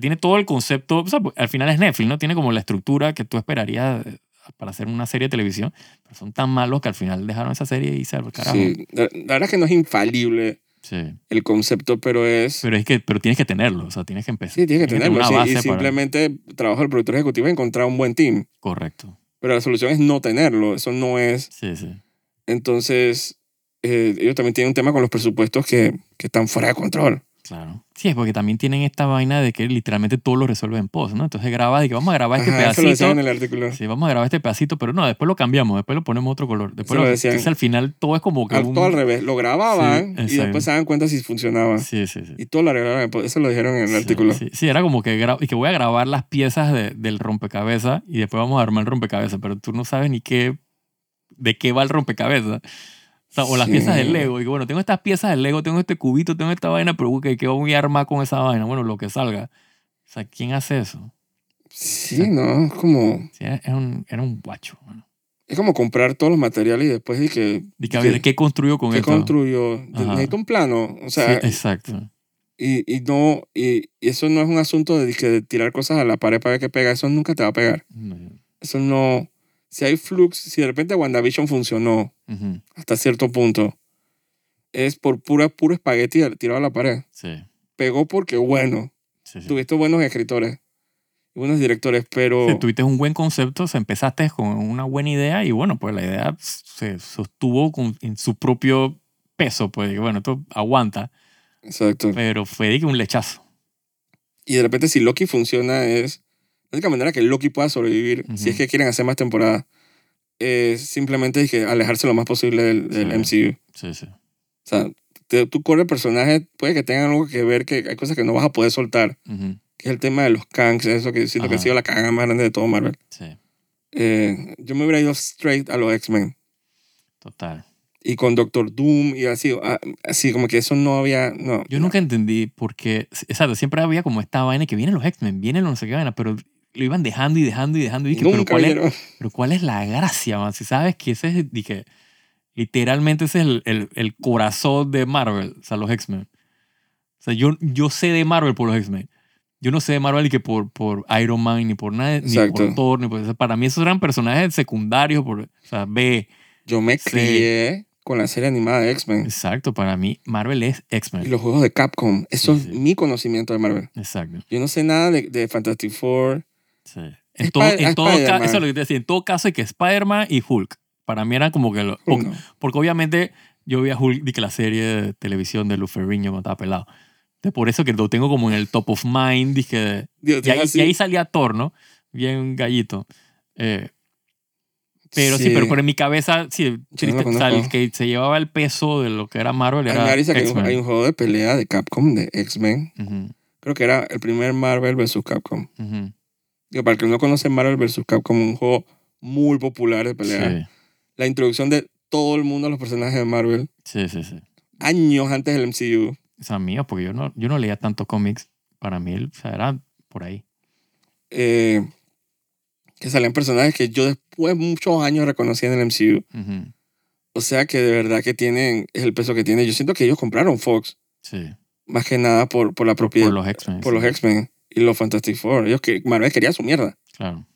tiene todo el concepto. O sea, al final es Netflix, ¿no? Tiene como la estructura que tú esperarías eh, para hacer una serie de televisión. Pero son tan malos que al final dejaron esa serie y se carajo. Sí, la, la verdad es que no es infalible Sí. el concepto, pero es... Pero es que pero tienes que tenerlo, o sea, tienes que empezar. sí, tienes que tener tenerlo. una sí, base y para- simplemente trabajo del productor ejecutivo es encontrar un buen team. Correcto. Pero la solución es no tenerlo. Eso no es. Sí, sí. Entonces, eh, ellos también tienen un tema con los presupuestos que, que están fuera de control. Claro. Sí, es porque también tienen esta vaina de que literalmente todo lo resuelve en post, ¿no? Entonces grabas y que vamos a grabar este Ajá, eso lo pedacito. en el artículo. Sí, vamos a grabar este pedacito, pero no, después lo cambiamos, después lo ponemos otro color. Después lo entonces al final todo es como que Al- un... todo al revés. Lo grababan Sí, y después se dan cuenta si funcionaba. Sí, sí, sí. Y todo lo arreglaron. Eso lo dijeron en el Sí, artículo. Sí, sí, era como que, y que voy a grabar las piezas de- del rompecabezas y después vamos a armar el rompecabezas, pero tú no sabes ni qué, de qué va el rompecabezas. O, sea, o las Sí. piezas del Lego. Y que bueno, tengo estas piezas del Lego, tengo este cubito, tengo esta vaina, pero ¿qué, qué voy a armar con esa vaina? Bueno, lo que salga. O sea, ¿quién hace eso? Sí, no, es como, Sí, era, un, era un guacho. es como comprar todos los materiales y después de que, Y que, a ver, ¿qué construyo con ¿qué esto? construyo? Ajá. Necesito un plano. O sea, Sí, exacto. y, y no, y, y eso no es un asunto de, de tirar cosas a la pared para ver qué pega. Eso nunca te va a pegar. Eso no. Si hay flux, si de repente WandaVision funcionó Ujú, hasta cierto punto, es por pura, puro espagueti tirado a la pared. Sí, Pegó porque, bueno, sí, sí. tuviste buenos escritores buenos directores, pero tuviste un buen concepto, o sea, empezaste con una buena idea y bueno, pues la idea se sostuvo con, en su propio peso, pues bueno, esto aguanta, exacto. pero fue un lechazo. Y de repente si Loki funciona es la única manera que Loki pueda sobrevivir, Ujú. si es que quieren hacer más temporadas, es simplemente es que alejarse lo más posible del, del Sí. MCU. Sí, sí. O sea, te- tú corres personajes, puede que tengan algo que ver, que hay cosas que no vas a poder soltar, Ujú, que es el tema de los Kangs, eso que siento que ha Ajá. sido la cagada más grande de todo Marvel. Sí, Eh, yo me hubiera ido straight a los X-Men. total. Y con Doctor Doom y así, ah, así como que eso no había, no. Yo nunca entendí por qué, exacto, siempre había como esta vaina que vienen los X-Men, vienen los no sé qué vaina, pero lo iban dejando y dejando y dejando. Y dije, pero ¿cuál, es, vieron. pero ¿cuál es la gracia, man? Si sabes que ese es, dije, literalmente ese es el, el, el corazón de Marvel, o sea, los X-Men. O sea, yo, yo sé de Marvel por los X-Men. Yo no sé de Marvel ni que por, por Iron Man, ni por nada, ni por Thor, ni por, o sea, para mí esos eran personajes secundarios, por, o sea, B. Yo me Sí. crié con la serie animada de X-Men Exacto, para mí Marvel es y X-Men. los juegos de Capcom. Eso Sí, es sí. mi conocimiento de Marvel. Exacto. Yo no sé nada de, de Fantastic Four. Sí. En, todo, Spider- en, todo Spider-Man. ca- eso es lo que te decía, en todo caso, es que Spider-Man y Hulk, para mí eran como que... Lo, porque, No. porque obviamente yo vi a Hulk, de que la serie de televisión de Ferrigno cuando estaba pelado. Entonces, por eso que lo tengo como en el top of mind, dije... Dios, Y ahí, y salía Thor, ¿no? Bien gallito. Eh, pero sí. pero, en mi cabeza, sí, no o sea, el que se llevaba el peso de lo que era Marvel era me hay un, hay un juego de pelea de Capcom de X-Men. Creo que era el primer Marvel vs. Capcom. ujú. Digo, para el que no conoce Marvel vs. Capcom, un juego muy popular de pelea. Sí, La introducción de todo el mundo a los personajes de Marvel sí, sí, sí. años antes del MCU. O sea, mío, porque yo no, yo no leía tanto cómics. Para mí, o sea, era por ahí. eh, que salían personajes que yo después de muchos años reconocí en el MCU. O sea que de verdad que tienen es el peso que tiene. Yo siento que ellos compraron Fox Sí, más que nada por, por la propiedad, por los X-Men. por sí, los X-Men y los Fantastic Four. Ellos que Marvel quería su mierda. Claro.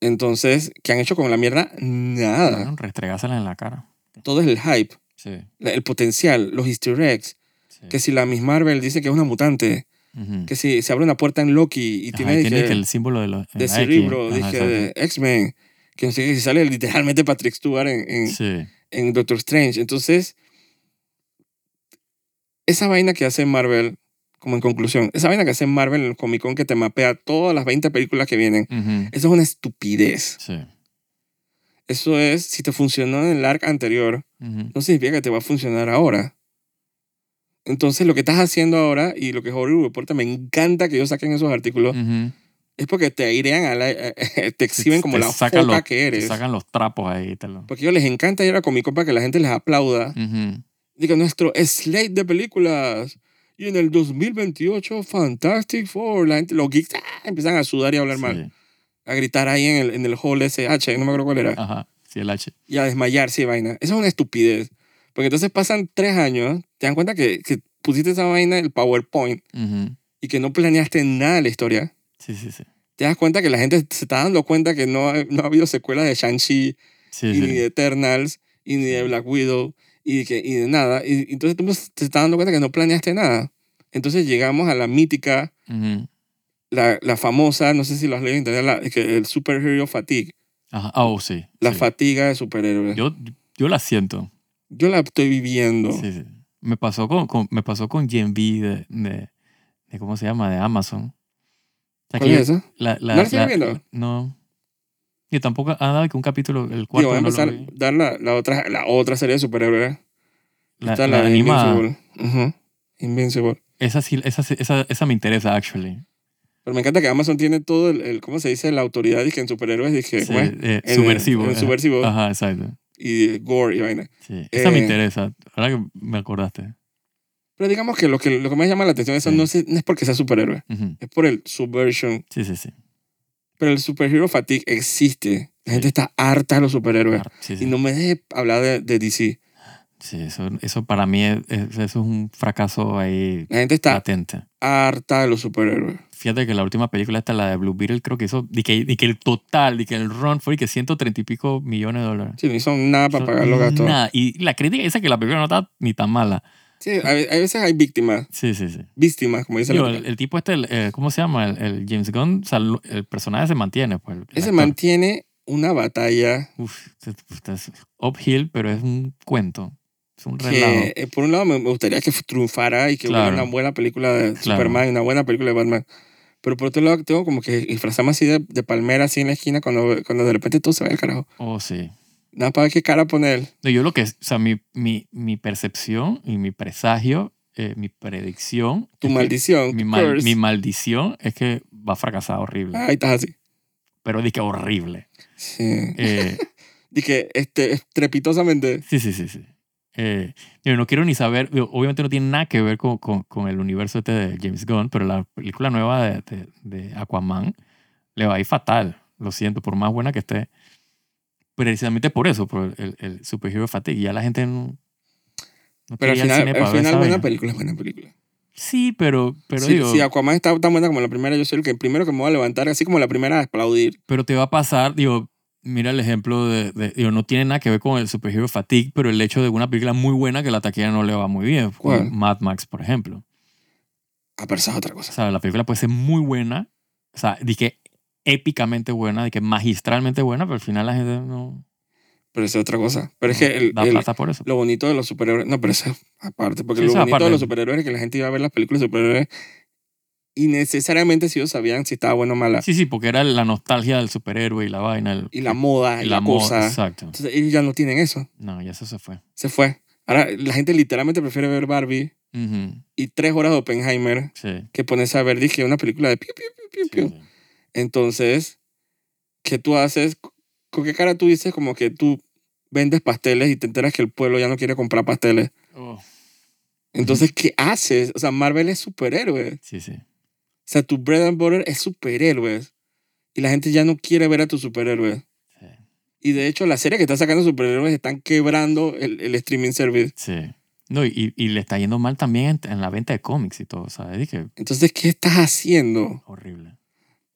Entonces, ¿qué han hecho con la mierda? Nada. Bueno, restregársela en la cara. Todo es el hype, Sí, el potencial, los easter eggs. sí. Que si la Miss Marvel dice que es una mutante, Ujú. que si se abre una puerta en Loki y Ajá, tiene, y dije, tiene que el símbolo de, los, de cerebro, Ajá, dije, de X-Men, que no sé qué, si sale literalmente Patrick Stewart en, en. Sí, en Doctor Strange. Entonces, esa vaina que hace Marvel, como en conclusión, esa vaina que hace Marvel en el Comic Con que te mapea todas las 20 películas que vienen, Ujú, eso es una estupidez. sí. Eso es, si te funcionó en el arc anterior, Ujú, no significa que te va a funcionar ahora. Entonces, lo que estás haciendo ahora y lo que Hollywood reporta, me encanta que ellos saquen esos artículos, ujú. es porque te airean, a la, te exhiben como Te la foca los- que Te eres. sacan los trapos ahí. Te lo... Porque a ellos les encanta ir a Comic Con para que la gente les aplauda. Diga, nuestro slate de películas. Y en el 2028, Fantastic Four. La gente, los geeks ¡ah! empiezan a sudar y a hablar mal. sí. A gritar ahí en el, en el hall SH, no me acuerdo cuál era. Ajá, sí, el H. Y a desmayarse y vaina. Eso es una estupidez. Porque entonces pasan tres años, te dan cuenta que, que pusiste esa vaina en el PowerPoint Ujú, y que no planeaste nada de la historia. Sí, sí, sí. Te das cuenta que la gente se está dando cuenta que no ha, no ha habido secuelas de Shang-Chi, Sí, y sí. ni de Eternals, y ni de. Black Widow, y, que, y de nada. Y, entonces tú te estás dando cuenta que no planeaste nada. Entonces llegamos a la mítica, Ujú, la, la famosa, no sé si lo has leído en internet, la- que el superhero fatigue. Ajá. Oh, sí. La sí. fatiga de superhéroes. Yo, Yo, yo la siento. la estoy viviendo. Sí, sí. Me pasó con, con- me pasó con Gen de, de, de- ¿cómo se llama? De Amazon. O sea, ¿Cuál es yo- eso? la, la, ¿No la viendo? No. Yo tampoco ha dado que un capítulo, el cuarto voy a no empezar vi. a dar la, la otra, la otra serie de superhéroes. La, Está la animada. Invincible. Ujú. Invincible. Esa, sí, esa, esa, esa me interesa, actually. Pero me encanta que Amazon tiene todo el, el- ¿cómo se dice? La autoridad dije, en superhéroes, dije, Sí, eh, En- subversivo. en ajá. subversivo. Ajá, exacto. Y gore y vaina. Sí. Esa me Eh, interesa. Ahora que me acordaste. Pero digamos que lo que, lo que más llama la atención eso Sí. no, es, no es porque sea superhéroe, Ujú. es por el subversion. Sí, sí, sí. Pero el superhero fatigue existe. La gente está harta de los superhéroes. Sí, sí. Y no me deje hablar de, de DC. Sí, eso, eso para mí es, es- eso es un fracaso ahí La gente está latente. harta de los superhéroes. Fíjate que la última película esta, la de Blue Beetle, creo que hizo, de que, de que el total, de que el run fue de que 130 y pico millones de dólares. Sí, no hizo nada para pagar los gastos. Nada. Y la crítica dice que la película no está ni tan mala. Sí, a ve- a veces hay víctimas. Sí, sí, sí. Víctimas, como dice Digo, la el, el tipo este, el, eh, ¿cómo se llama? El, el James Gunn, o sea, el personaje se mantiene. Pues, el Ese mantiene una batalla Uf, es- es uphill, pero es un cuento. Es un relajo. que, eh, por un lado, me me gustaría que triunfara y que Claro. hubiera una buena película de Claro. Superman y una buena película de Batman. Pero por otro lado, tengo como que disfrazarme así de, de palmera, así en la esquina, cuando, cuando de repente todo se va al carajo. Oh, sí. Nada para ver qué cara poner. No, yo lo que, o sea, mi, mi, mi percepción y mi presagio, eh, mi predicción. Tu maldición, Mi, mal- mi maldición es que va a fracasar horrible. Ahí estás así. Pero di que horrible. Sí. Eh, Dije, este, estrepitosamente. sí, sí, sí, sí. Eh, yo no quiero ni saber, obviamente no tiene nada que ver con, con, con el universo este de James Gunn, pero la película nueva de, de, de Aquaman le va a ir fatal. Lo siento, por más buena que esté. Precisamente por eso, por el, el superhero fatigue. Ya la gente no, no Pero al final, al final buena película es buena película. Sí, pero, pero si, digo, si Aquaman está tan buena como la primera, yo soy el que primero que me voy a levantar, así como la primera, a aplaudir. pero te va a pasar, digo, mira el ejemplo de, de- digo, no tiene nada que ver con el superhero fatigue, pero el hecho de una película muy buena que la taquilla no le va muy bien. ¿Cuál? Mad Max, por ejemplo. Ah, pero esa es otra O cosa. sea, la película puede ser muy buena, o sea, de que épicamente buena, de que magistralmente buena, pero al final la gente no, Pero esa es otra cosa. Pero es que el- da el- plata por eso. lo bonito de los superhéroes. No, pero eso es aparte. Porque Sí, lo eso bonito de los superhéroes es que la gente iba a ver las películas de superhéroes y necesariamente si ellos sabían si estaba bueno o mala. Sí, sí, porque era la nostalgia del superhéroe y la vaina. el- Y la moda y, la, moda, cosa. Exacto. Entonces ellos ya no tienen eso. No, ya eso se fue. Se fue. Ahora la gente literalmente prefiere ver Barbie y tres horas de Oppenheimer Sí. que ponerse a ver, dije, una película de piu, piu, piu, piu, sí. Entonces, ¿qué tú haces? ¿Con qué cara tú dices como que tú vendes pasteles y te enteras que el pueblo ya no quiere comprar pasteles? Oh, Entonces, ¿qué haces? O sea, Marvel es superhéroe. sí, sí. O sea, tu bread and butter es superhéroes. Y la gente ya no quiere ver a tus superhéroes. Sí. Y de hecho, las series que están sacando superhéroes están quebrando el, el streaming service. Sí. No, y, y le está yendo mal también en, en la venta de cómics y todo, ¿sabes? Entonces, ¿qué estás haciendo? horrible.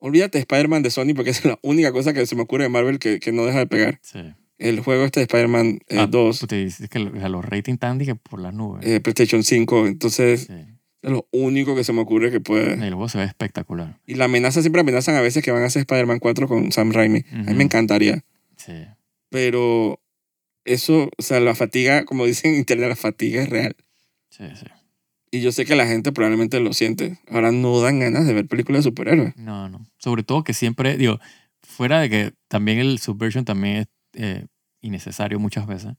Olvídate de Spider-Man de Sony porque es la única cosa que se me ocurre de Marvel que, que no deja de pegar. Sí. El juego este de Spider-Man eh, Ah, 2, tú te dices que lo- o sea, los ratings están dije, por las nubes. eh, PlayStation 5. Entonces, sí. es lo único que se me ocurre que puede. El juego se ve espectacular. Y la amenaza siempre amenazan a veces que van a hacer Spider-Man 4 con Sam Raimi. A mí me encantaría. Sí. Pero eso, o sea, la fatiga, como dicen en internet, la fatiga es real. Sí, sí. Y yo sé que la gente probablemente lo siente. Ahora no dan ganas de ver películas de superhéroes. No, no. Sobre todo que siempre, digo, fuera de que también el subversion también es eh, innecesario muchas veces.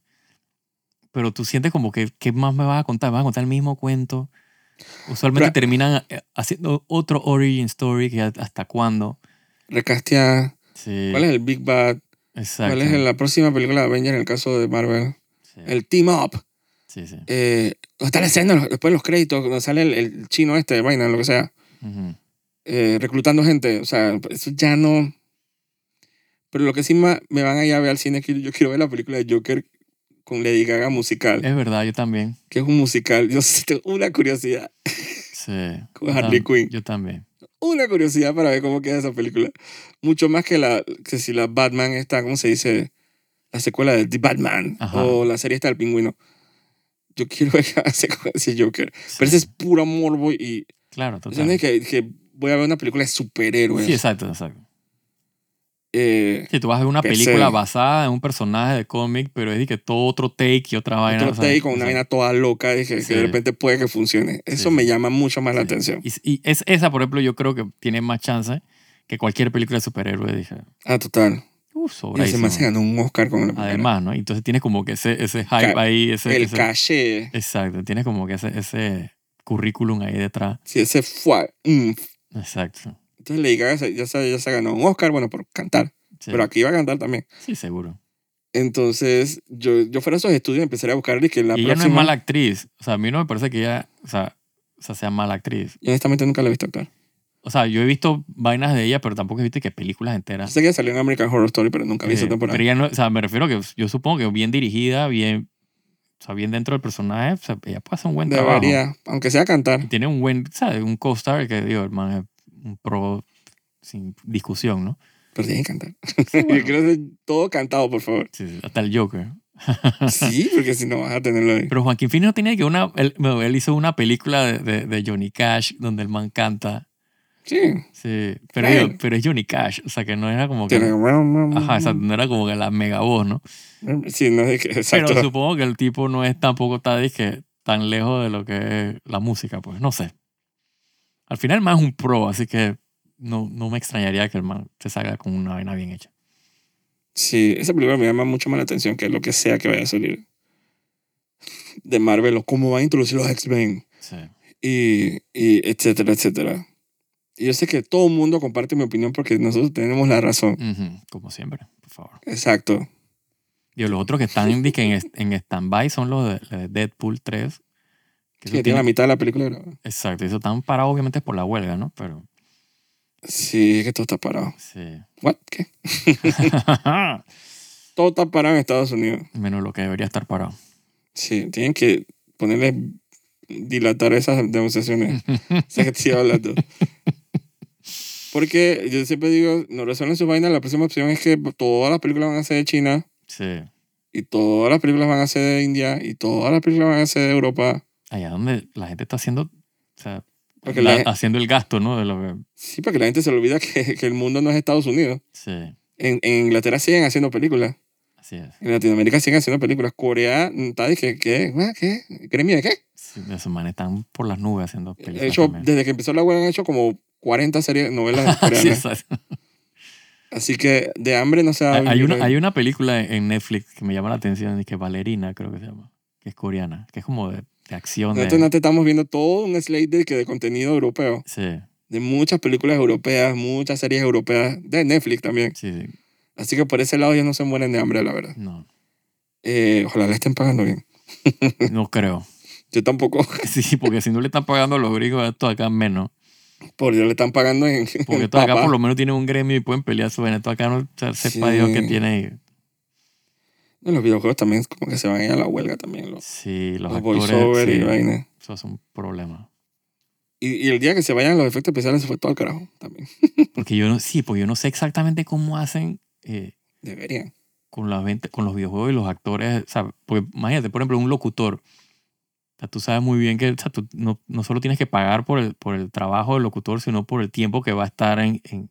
Pero tú sientes como que, ¿qué más me vas a contar? ¿Me vas a contar el mismo cuento? Usualmente Pero- terminan eh, haciendo otro origin story que hasta cuándo. Recastea. Sí, ¿Cuál es el Big Bad? exacto. ¿Cuál es la próxima película de Avengers en el caso de Marvel? Sí, El Team Up. Sí, sí. Eh, está la escena, después de los créditos, donde sale el, el chino este, vaina, lo que sea. Ujú. eh, reclutando gente. O sea, eso ya no. Pero lo que sí me van a ir a ver al cine es que yo quiero ver la película de Joker con Lady Gaga musical, Es verdad, yo también. que es un musical. Yo tengo una curiosidad, Sí. Con Harley Quinn. Yo también. una curiosidad para ver cómo queda esa película. Mucho más que la que si la Batman está, ¿cómo se dice? La secuela de The Batman Ajá. o la serie está del pingüino. Yo quiero ver qué hace con ese Joker. Pero ese es puro morbo y Claro, total. es que, que voy a ver una película de superhéroes. Sí, exacto, exacto. eh, Si tú vas a ver una PC. película basada en un personaje de cómic, pero es de que todo otro take y otra vaina. otro take con una vaina toda loca y que, que Sí. de repente puede que funcione. Eso Sí, me sí. llama mucho más la Sí. atención. Y, y es, esa, por ejemplo, yo creo que tiene más chance que cualquier película de superhéroe. Dije, Ah, total. Uh, Y se ganó un Oscar con la. Además, ¿no? Entonces tienes como que ese, ese hype Ca- ahí. Ese, el ese- caché. Exacto, tienes como que ese, ese currículum ahí detrás. Sí, ese fue. mm. Exacto. Entonces Lady Gaga ya se, ya se ganó un Oscar, bueno, por cantar. Sí, Pero aquí iba a cantar también. sí seguro. Entonces, yo, yo fuera a esos estudios y empezaría a buscar y que la y ella no es próxima... mala actriz. O sea, a mí no me parece que ella o sea, o sea, sea mala actriz. Yo honestamente nunca la he visto actuar. O sea, yo he visto vainas de ella, pero tampoco he visto que películas Yo enteras. sé que salió en American Horror Story, pero nunca vi esa Eh, temporada. pero ella no, o sea, me refiero que yo supongo que bien dirigida, bien, o sea, bien dentro del personaje, o sea, ella puede hacer un buen trabajo. Debería, aunque sea cantar. Tiene un buen, ¿sabes? Un co-star que, digo, el man es un pro sin discusión, ¿no? Pero tiene que cantar. Sí, bueno. Yo quiero hacer todo cantado, por favor. Sí, sí, hasta el Joker. Sí, porque si no vas a tenerlo ahí. Pero Joaquín Phoenix no tiene que una, él, él hizo una película de, de, de Johnny Cash donde el man canta. Sí. Sí, pero. Claro. pero es Johnny Cash, o sea que no era como que... Ajá, exacto, no era como que la mega voz, ¿no? Sí, no es que... Exacto. Pero supongo que el tipo no es tampoco está dizque, tan lejos de lo que es la música, pues no sé. Al final el man es un pro, así que no, no me extrañaría que el man se salga con una vaina bien hecha. Sí, esa película me llama mucho más la atención que lo que sea que vaya a salir de Marvel o cómo van a introducir los X-Men Sí. y, y etcétera, etcétera. Yo sé que todo el mundo comparte mi opinión porque nosotros tenemos la razón. Como siempre, por favor. Exacto. Y los otros que están en, en stand-by son los de, de Deadpool 3. Que Sí, tiene la mitad de la película grabada. exacto, eso están parados obviamente por la huelga, ¿no? Pero Sí, es que todo está parado. sí. ¿What? ¿Qué? Todo está parado en Estados Unidos. Menos lo que debería estar parado. Sí, tienen que ponerle, dilatar esas negociaciones. sé que iba hablando. Porque yo siempre digo, no resuelven sus vainas, la próxima opción es que todas las películas van a ser de China, Sí. y todas las películas van a ser de India, y todas las películas van a ser de Europa. Allá donde la gente está haciendo, o sea, la- la- haciendo el gasto, ¿no? De lo que, Sí, porque la gente se le olvida que, que el mundo no es Estados Unidos. sí, En, en Inglaterra siguen haciendo películas. así es. En Latinoamérica siguen haciendo películas. Corea, está dije, ¿qué? ¿Qué? ¿Qué? ¿Gremio de qué? Sí, esos manes están por las nubes haciendo De películas. hecho, también. desde que empezó la web han hecho como 40 series, novelas Sí, coreanas. exacto. Así que de hambre no se va a hay, una, hay una película en Netflix que me llama la atención, y que Valerina creo que se llama, que es coreana, que es como de, de acción. Nosotros De, no te estamos viendo todo un slate de, que de contenido europeo. sí, De muchas películas europeas, muchas series europeas, de Netflix también. sí, sí, Así que por ese lado ellos no se mueren de hambre, la verdad. no, Eh, ojalá le estén pagando bien. no creo. Yo tampoco, Sí, porque si no le están pagando a los gringos, esto acá menos. Porque le están pagando en, Porque esto acá por lo menos tienen un gremio y pueden pelear su Esto acá no sepa Sí. Dios que tiene. En los videojuegos también como que se van a ir a la huelga también. Los, Sí, los, los actores. voiceover sí, y vaina. eso es un problema. Y, y el día que se vayan los efectos especiales se fue todo al carajo también. Porque yo no, sí, porque yo no sé exactamente cómo hacen eh, Deberían. con, la venta, con los videojuegos y los actores. O sea, porque imagínate, por ejemplo, un locutor. Sea, tú sabes muy bien que o sea, tú no, no solo tienes que pagar por el, por el trabajo del locutor, sino por el tiempo que va a estar en, en,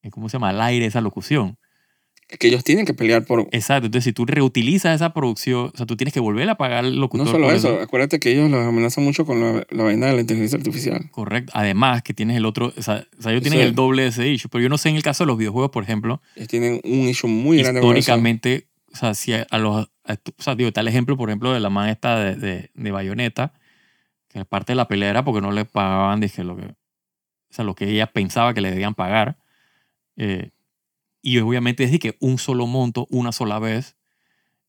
en ¿cómo se llama? Al aire esa locución. Es que ellos tienen que pelear por... Exacto. Entonces, si tú reutilizas esa producción, o sea, tú tienes que volver a pagar al locutor. No solo eso, acuérdate que ellos los amenazan mucho con la, la vaina de la inteligencia artificial. Correcto. Además, que tienes el otro, o sea, o sea, ellos tienen el doble de ese issue. Pero yo no sé en el caso de los videojuegos, por ejemplo, Ellos tienen un issue muy grande históricamente, o sea, si a, los, o sea, digo, está el ejemplo, por ejemplo, de la man esta de, de, de Bayonetta, que parte de la pelea era porque no le pagaban, dije, lo que, o sea, lo que ella pensaba que le debían pagar. Eh, y obviamente es de que un solo monto, una sola vez.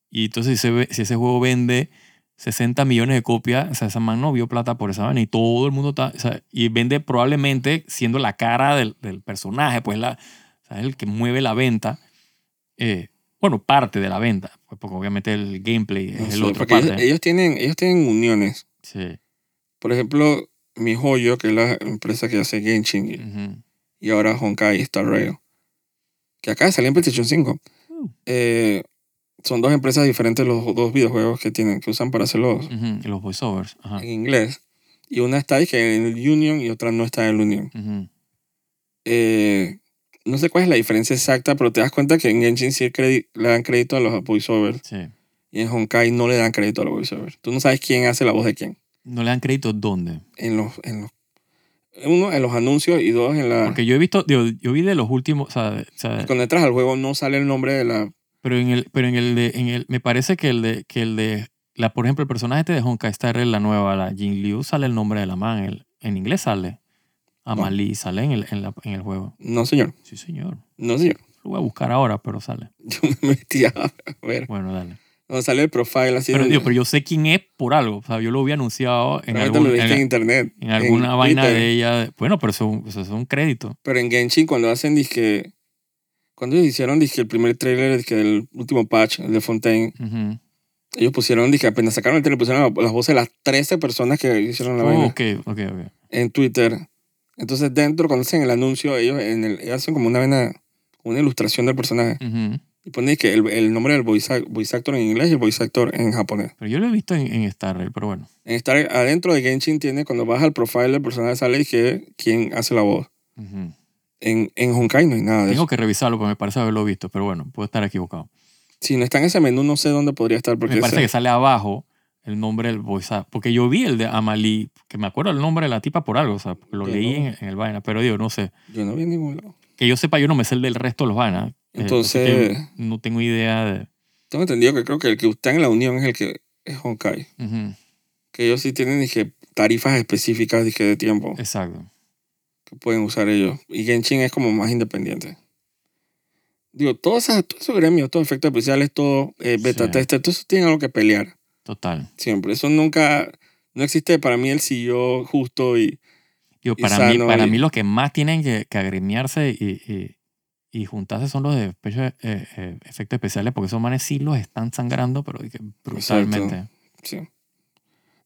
Y entonces si, se ve- si ese juego vende 60 millones de copias, o sea, esa man no vio plata por esa vaina y todo el mundo está, o sea, y vende probablemente siendo la cara del, del personaje, pues la, o sea, el que mueve la venta, eh, bueno, parte de la venta, pues porque obviamente el gameplay es el otro porque ellos, parte. ellos tienen, ellos tienen uniones. Sí. Por ejemplo, mi joyo, que es la empresa que hace Genshin, y, ujú. y ahora Honkai Star Rail, que acaba de salir en PlayStation 5. Uh. Eh, son dos empresas diferentes los dos videojuegos que tienen, que usan para hacerlos Ujú, Y los voiceovers. Ajá. en inglés. Y una está dije, en el Union y otra no está en el Union. Eh, no sé cuál es la diferencia exacta, pero te das cuenta que en Genshin sí le dan crédito a los voiceovers Sí. y en Honkai no le dan crédito a los voiceovers. Tú no sabes quién hace la voz de quién. ¿No le dan crédito dónde? En los, en los, uno, en los anuncios y dos, en la... Porque yo he visto, yo vi de los últimos, o sea, o sea, Cuando entras al juego no sale el nombre de la... pero en el, pero en el de, en el, me parece que el de, que el de, la, por ejemplo, el personaje este de Honkai Star la nueva, la Jin Liu, sale el nombre de la man, el- en inglés sale. Amalí sale en el, en, la- en el juego. No, señor. Sí, señor. No, señor. Lo voy a buscar ahora, pero sale. Yo me metí a ver. Bueno, dale. Cuando sale el profile así... Pero, de- digo, pero yo sé quién es por algo. O sea, yo lo había anunciado en, algún, lo viste en, en, internet. en alguna vaina Twitter. de ella. Bueno, pero eso, eso es un crédito. Pero en Genshin cuando hacen disque... Cuando ellos hicieron disque el primer trailer disque del último patch, el de Fontaine, Ujú. ellos pusieron disque apenas sacaron el trailer pusieron la- las voces de las 13 personas que hicieron la Oh, vaina ok, ok, ok. en Twitter. Entonces dentro cuando hacen el anuncio ellos, en el, ellos hacen como una vaina, una ilustración del personaje Ujú. y ponen que el, el nombre del voice, voice actor en inglés y el voice actor en japonés. Pero yo lo he visto en, en Star Rail, pero bueno. En estar adentro de Genshin tiene cuando vas al profile del personaje sale que quién hace la voz. Ujú. En, en Honkai no hay nada de Tengo eso. que revisarlo porque me parece haberlo visto, pero bueno, puedo estar equivocado. Si no está en ese menú no sé dónde podría estar porque me parece ese- que sale abajo el nombre del voice act- Porque yo vi el de Amalí, que me acuerdo el nombre de la tipa por algo, o sea, lo Yo leí no. en, en el vaina, pero digo, no sé. yo no vi en ningún lado. Que yo sepa, yo no me sé el del resto de los vainas. eh, Entonces- que no tengo idea de... Tengo entendido que creo que el que está en la unión es el que es Honkai. Ujú, Que ellos sí tienen dije, tarifas específicas dije, de tiempo Exacto. que pueden usar ellos. Y Genshin es como más independiente. Digo, todos esos, todos esos gremios, todos efectos especiales, todo eh, beta Sí. tester, todo eso tienen algo que pelear. Total. Siempre. Eso nunca, no existe para mí el CEO justo y Digo, Y para, mí, sano para y- mí los que más tienen que, que agremiarse y, y, y juntarse son los de eh, eh, efectos especiales, porque esos manes sí los están sangrando, pero brutalmente. sí.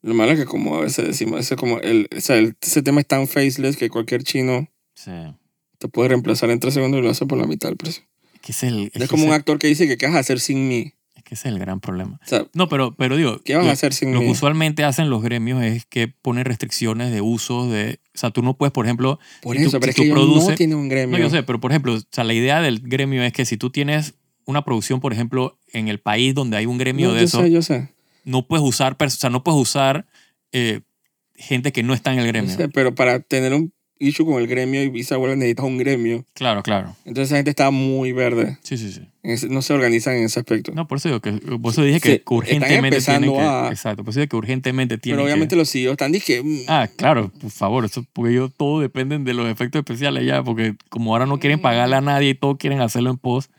Lo malo es que como a veces decimos, ese, como el, o sea, el- ese tema es tan faceless que cualquier chino Sí. te puede reemplazar en tres segundos y lo hace por la mitad del precio. Es que ese es el, es Es, que como un actor que dice que qué vas a hacer sin mí. Que ese es el gran problema. O sea, No, pero, pero digo, ¿qué vas lo, a hacer sin lo mí? que usualmente hacen los gremios es que ponen restricciones de uso de... O sea, tú no puedes, por ejemplo... Por si tú- pero si es que ellos no produces- tienen un gremio. No, yo sé, pero por ejemplo, o sea, la idea del gremio es que si tú tienes una producción, por ejemplo, en el país donde hay un gremio No, de yo eso, sé, yo sé. no puedes usar, o sea, no puedes usar eh, gente que no está en el gremio. sé, pero para tener un issue con el gremio y Visa World necesitas un gremio. Claro, claro. Entonces esa gente está muy verde. Sí, sí, sí. No se organizan en ese aspecto. No, por eso digo que, por eso dije que, Sí, están urgentemente empezando tienen que, a- exacto, por eso dije que urgentemente tienen pero obviamente que, los CEOs están dije, mm, ah, claro, por favor, eso, porque ellos todo dependen de los efectos especiales ya, porque como ahora no quieren pagarle a nadie y todos quieren hacerlo en post,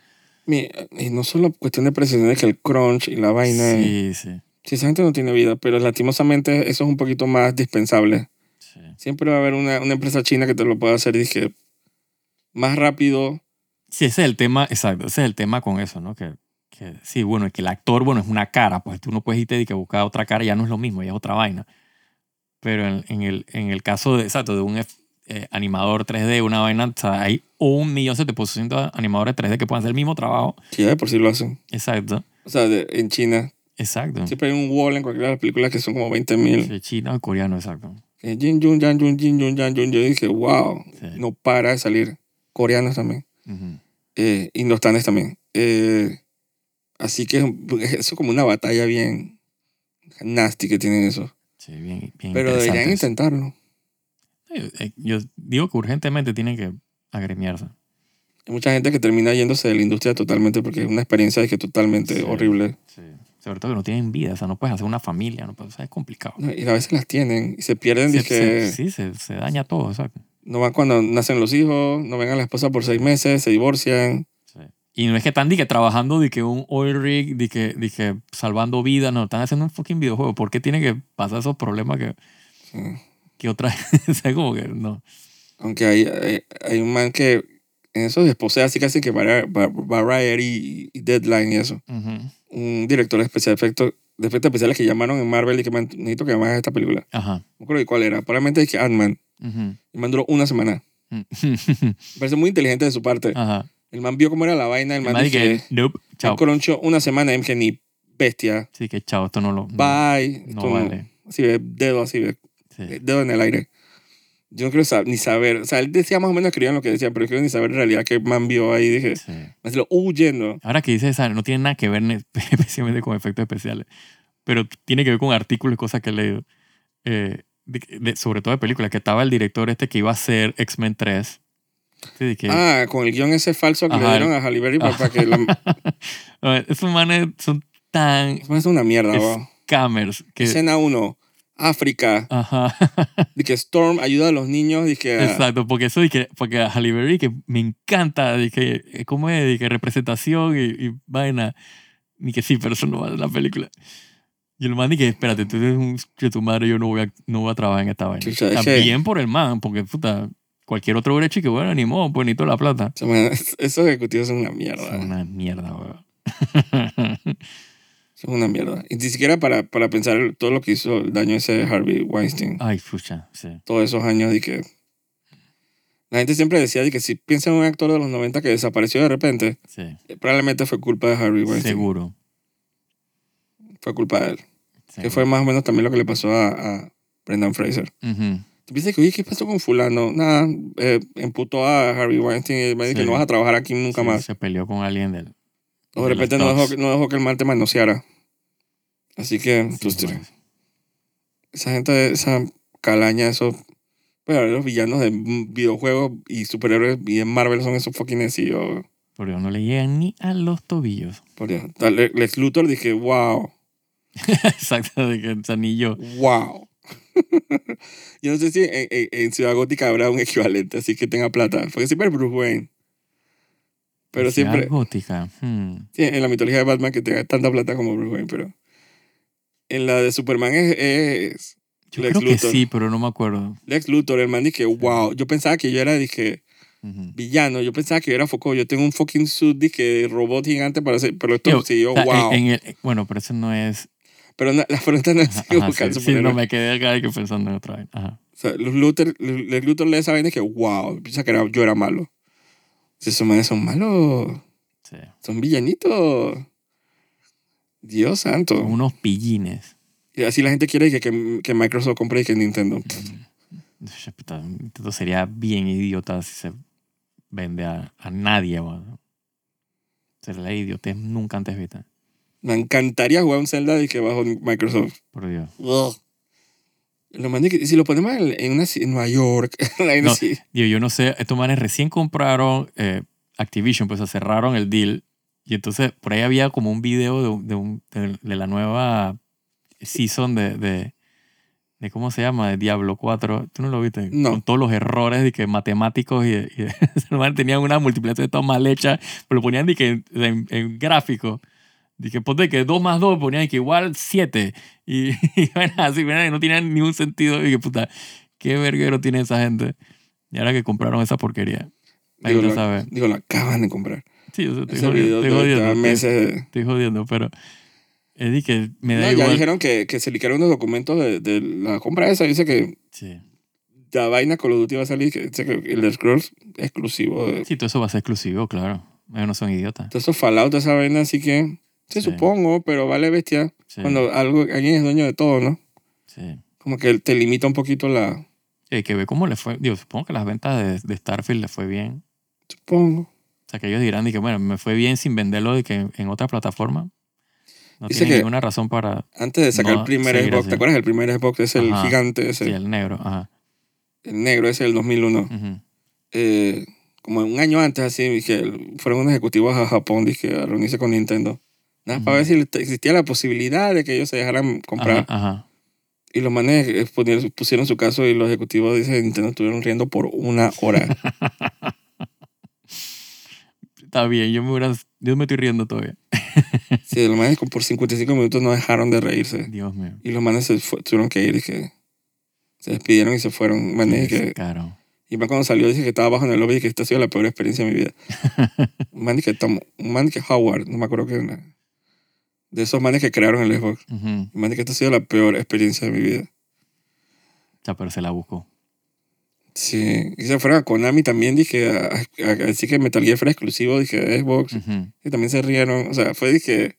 mi- y no solo cuestión de presión, es que el crunch y la vaina. sí, sí, Si esa gente no tiene vida, pero lastimosamente eso es un poquito más dispensable. Sí. Siempre va a haber una, una empresa china que te lo pueda hacer, dije, más rápido. Sí, ese es el tema, exacto, ese es el tema con eso, ¿no? Que, que sí, bueno, que el actor, bueno, es una cara, pues tú no puedes irte y que buscar otra cara, ya no es lo mismo, ya es otra vaina. Pero en, en el, en el caso de, exacto, de un eh, animador 3D, una vaina, o sea, hay un millón de animadores 3D que pueden hacer el mismo trabajo. Ya de por sí lo hacen. Exacto, O sea, de- en China. exacto. Siempre hay un wall en cualquiera de las películas que son como 20 mil. Sí, China o coreano, exacto. Jin Jun, Jan Jun, Jin Jun, Jan Jun. Yo dije, wow, Sí. no para de salir. Coreanos también. Ujú. Eh, indostanes también. Eh, así que es- eso es como una batalla bien nasty que tienen eso. Sí, bien, bien Pero deberían intentarlo. Eh, eh, Yo digo que urgentemente tienen que agremiarse. Hay mucha gente que termina yéndose de la industria totalmente porque es una experiencia que totalmente Sí. horrible. Sí. Sobre todo que no tienen vida, o sea, no puedes hacer una familia, no puedes, o sea, es complicado. Y a veces las tienen y se pierden. Se- se- sí, se, se daña todo, exacto. No van cuando nacen los hijos, no ven a la esposa por seis meses, se divorcian. Sí. Y no es que están di que trabajando que un oil rig, de que, salvando vidas, no, están haciendo un fucking videojuego. ¿Por qué tiene que pasar esos problemas que, Sí. que otra o sea, como que no. Aunque hay, hay, hay un man que en esos desposea así casi que Vari- Va- Variety y Deadline y eso. Ujú. Un director de especial efectos, de efectos especiales que llamaron en Marvel y que man, necesito que hagas esta película. Ajá. No acuerdo de cuál era. Probablemente es que Ant-Man. Ujú. El man duró una semana. Me parece muy inteligente de su parte. Ajá. El man vio cómo era la vaina. El man Más de dije, que, nope, chao. el croncho una semana dije, ni bestia. Sí, que chao, esto no lo. no- Bye. No, Esto vale. Así ve, dedo así ve. Sí. dedo en el aire. Yo no quiero ni saber. O sea, él decía más o menos, escribían lo que decía, pero yo quiero ni saber en realidad qué man vio ahí. Dije, Sí. me lo huyendo. Ahora que dices no tiene nada que ver especialmente con efectos especiales, pero tiene que ver con artículos y cosas que he leído. Eh, de- de- sobre todo de películas, que estaba el director este que iba a hacer X-Men 3. Sí, que, Ah, con el guion ese falso que le Ajá. dieron a Halle Berry para, para que la... Esos manes son tan Es una mierda, Es- wow. scammers que... Escena 1. África. Ajá. De que Storm ayuda a los niños. Dije, Exacto, porque eso de que, porque a Halle Berry que me encanta, de que, eh, ¿cómo es? De que representación y, y vaina. Ni que sí, pero eso no va en la película. Y el man dice, espérate, tú eres un que tu madre, yo no voy a, no voy a trabajar en esta vaina. Chucha, bien por el man, porque puta, cualquier otro hubiera hecho que bueno, ni modo, pues ni toda la plata. esos ejecutivos son una mierda. una mierda, weón. Son una mierda. Y ni siquiera para, para pensar todo lo que hizo el daño ese de Harvey Weinstein. Ay, pucha, sí. Todos esos años de que... La gente siempre decía de que si piensa en un actor de los 90 que desapareció de repente, Sí, probablemente fue culpa de Harvey Weinstein. seguro. Fue culpa de él. Que seguro. fue más o menos también lo que le pasó a, a Brendan Fraser. Ujú. Tú piensas que, oye, ¿qué pasó con fulano? Nada, eh, emputó a Harvey Weinstein y me dijo Sí. que no vas a trabajar aquí nunca Sí, más. Se peleó con alguien del... O de repente no dejó, no dejó que el mal te manoseara. Así que, Sí, pues, bueno. esa gente, esa calaña, esos... Bueno, los villanos de videojuegos y superhéroes y en Marvel son esos fucking así. Yo, Porque no le llegan ni a los tobillos. por Dios. Tal- Lex Luthor dije, wow, Exacto, de que o sea, ni yo. wow. yo no sé si en, en- en Ciudad Gótica habrá un equivalente así que tenga plata. Porque siempre Bruce Wayne. Pero Ciudad siempre... gótica. hmm. Sí, en la mitología de Batman que tenga tanta plata como Bruce Wayne, pero en la de Superman es, es Yo Lex creo que Luthor. sí, pero no me acuerdo. Lex Luthor, el man, dije, wow, yo pensaba que yo era, dije, Ujú. villano, yo pensaba que yo era Foucault, yo tengo un fucking suit, dije, robot gigante para hacer, pero esto Yo, sí, yo, sea, en- wow. en el- bueno, pero eso no es... Pero na- la pregunta no es Ajá, ajá, buscar sí, sí, no me quedé acá que pensando en otra vez. Ajá. O sea, los Luthor, Lex Luthor lee esa vaina y dije, wow, piensa que era- yo era malo. Si esos manes son malos, Sí. son villanitos. Dios santo. Son unos pillines. Y así la gente quiere que, que, que Microsoft compre y que Nintendo. Puta, Esto sería bien idiota si se vende a, a nadie. bueno. Sería la idiotez nunca antes vista. Me encantaría jugar un Zelda y que bajo Microsoft. Por Dios. Lo si lo ponemos en, en una en Nueva York, ahí No. sí. Digo, yo no sé, estos manes recién compraron eh, Activision, pues cerraron el deal. Y entonces por ahí había como un video de, de, un- de- de la nueva season de, de, ¿cómo se llama? De Diablo 4. ¿Tú no lo viste? No. Con todos los errores de que matemáticos y, y tenían una multiplicación de todo mal hecha, pero lo ponían de que en, en- en gráfico. Dije, ponte que 2 más 2 ponían que igual 7. Y, y bueno, así, bueno, no tenían ningún sentido. Y que puta, qué verguero tiene esa gente. Y ahora que compraron esa porquería. Ahí Digo, lo, sabe. digo, lo acaban de comprar. Sí, o sea, jodiendo, de jodiendo, meses. estoy jodiendo, pero es de que me da No, ya igual. dijeron que, que se liquearon los documentos de, de la compra esa. Dice que Sí. la vaina Call of Duty va a salir. Que que el Scrolls exclusivo. De, sí, todo eso va a ser exclusivo, claro. Ellos no son idiotas. todo eso Fallout, esa vaina. Así que, sí, Sí. supongo, pero vale bestia. Sí, Cuando algo, alguien es dueño de todo, ¿no? sí. Como que te limita un poquito la. Que ver cómo le fue. Digo, supongo que las ventas de, de Starfield le fue bien. Supongo. O sea, que ellos dirán que, bueno, me fue bien sin venderlo de que en, otra plataforma. No Dice tiene que- ninguna razón para... Antes de sacar No, el primer Xbox, así. ¿te acuerdas? El primer Xbox es el gigante, ese, Sí, el negro. Ajá. el negro, ese del 2001. Ujú. eh, como un año antes, así, que fueron unos ejecutivos a Japón dije, a reunirse con Nintendo. Nada, para ver si existía la posibilidad de que ellos se dejaran comprar. Ajá, ajá. Y los manes eh, pusieron, su caso y los ejecutivos dicen Nintendo estuvieron riendo por una hora. Está bien, yo me, hubiera, yo me estoy riendo todavía. sí, los manes por 55 minutos no dejaron de reírse. Dios mío. Y los manes se fue- tuvieron que ir y que se despidieron y se fueron. Manes, que, descaro. y más cuando salió dije que estaba abajo en el lobby y que esta ha sido la peor experiencia de mi vida. un man que, Tom- un man que Howard, no me acuerdo qué era. De esos manes que crearon el Xbox. Ujú. Un man que esta ha sido la peor experiencia de mi vida. Ya, pero se la buscó. Sí, y se fueron a Konami también, dije, a, a- a decir que Metal Gear fuera exclusivo, dije, de Xbox, Ujú. y también se rieron, o sea, fue, dije,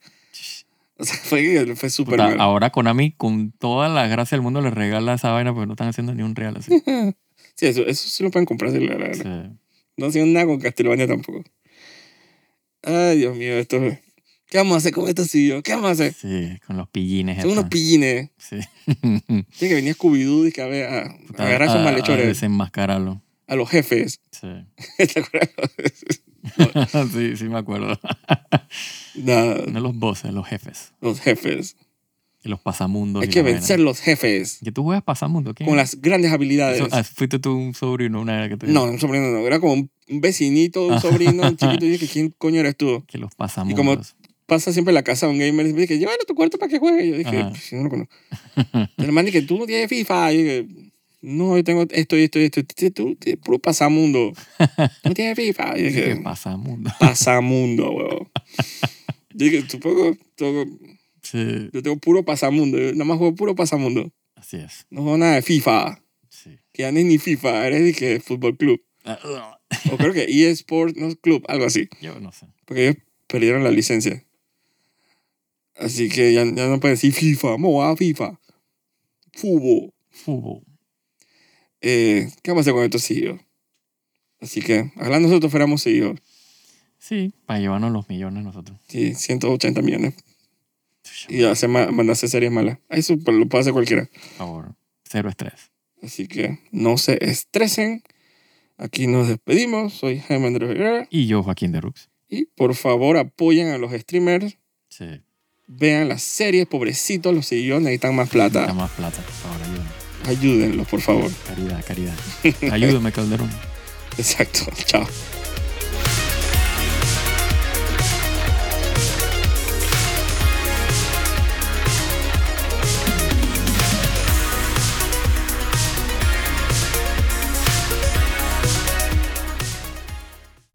o sea, fue, fue súper mal. ahora Konami, con toda la gracia del mundo, le regala esa vaina porque no están haciendo ni un real así. Sí, eso, eso sí lo pueden comprar. sí, la- la- Sí. No hacían nada con Castlevania tampoco. Ay, Dios mío, esto... ¿Qué vamos a hacer con estos sillos? ¿Qué vamos a hacer? Sí, con los pillines. Son unos pillines. Sí. Tiene que venir Scooby-Doo y que a, ver, a, a agarrar a esos A- A malhechores, desenmascararlo. a los jefes. Sí. ¿Te acuerdas? sí, sí me acuerdo. Nada, No los bosses, los jefes. los jefes. Y los pasamundos. Hay que vencer los jefes Que tú juegas pasamundo. ¿quién? con las grandes habilidades. Eso- ah, fuiste tú un sobrino una vez que te No, un sobrino no. Era como un un vecinito, un sobrino, un chiquito. Y dije, ¿quién coño eres tú? Que los pasamundos. Pasa siempre en la casa de un gamer y me dije, llévalo a tu cuarto para que juegue. Y yo dije, Ajá. pues, no lo conozco. El man dije, tú no tienes FIFA. Y yo dije, no, yo tengo esto y esto y esto. Tú, tienes puro pasamundo. No tienes FIFA. Y yo ¿Qué dije, pasamundo? pasamundo, weón. Yo dije, supongo, Sí, yo tengo puro pasamundo. Yo nada más juego puro pasamundo. así es. No juego nada de FIFA. Sí. Que ya no es ni FIFA, eres de que fútbol club. Ah, O creo que eSport, no club, algo así. Yo no sé. Porque ellos perdieron la licencia. Así que ya, ya no pueden decir FIFA, vamos a FIFA. Fútbol. Fútbol. Eh, ¿Qué vamos a hacer con estos hijos? Así que, ojalá nosotros fuéramos hijos. Sí, para llevarnos los millones nosotros. Sí, 180 millones. Y hacer ma- mandarse series malas. Eso lo puede hacer cualquiera. Por favor. Cero estrés. Así que no se estresen. Aquí nos despedimos. Soy Jaime Andrés Rivera. Y yo, Joaquín de Rux. Y por favor apoyen a los streamers. Sí. Vean las series, pobrecitos, los sillones necesitan más plata. más plata, por favor, ayúdame. Ayúdenlos, por favor. Caridad, caridad. Ayúdame, Calderón. Exacto. Chao.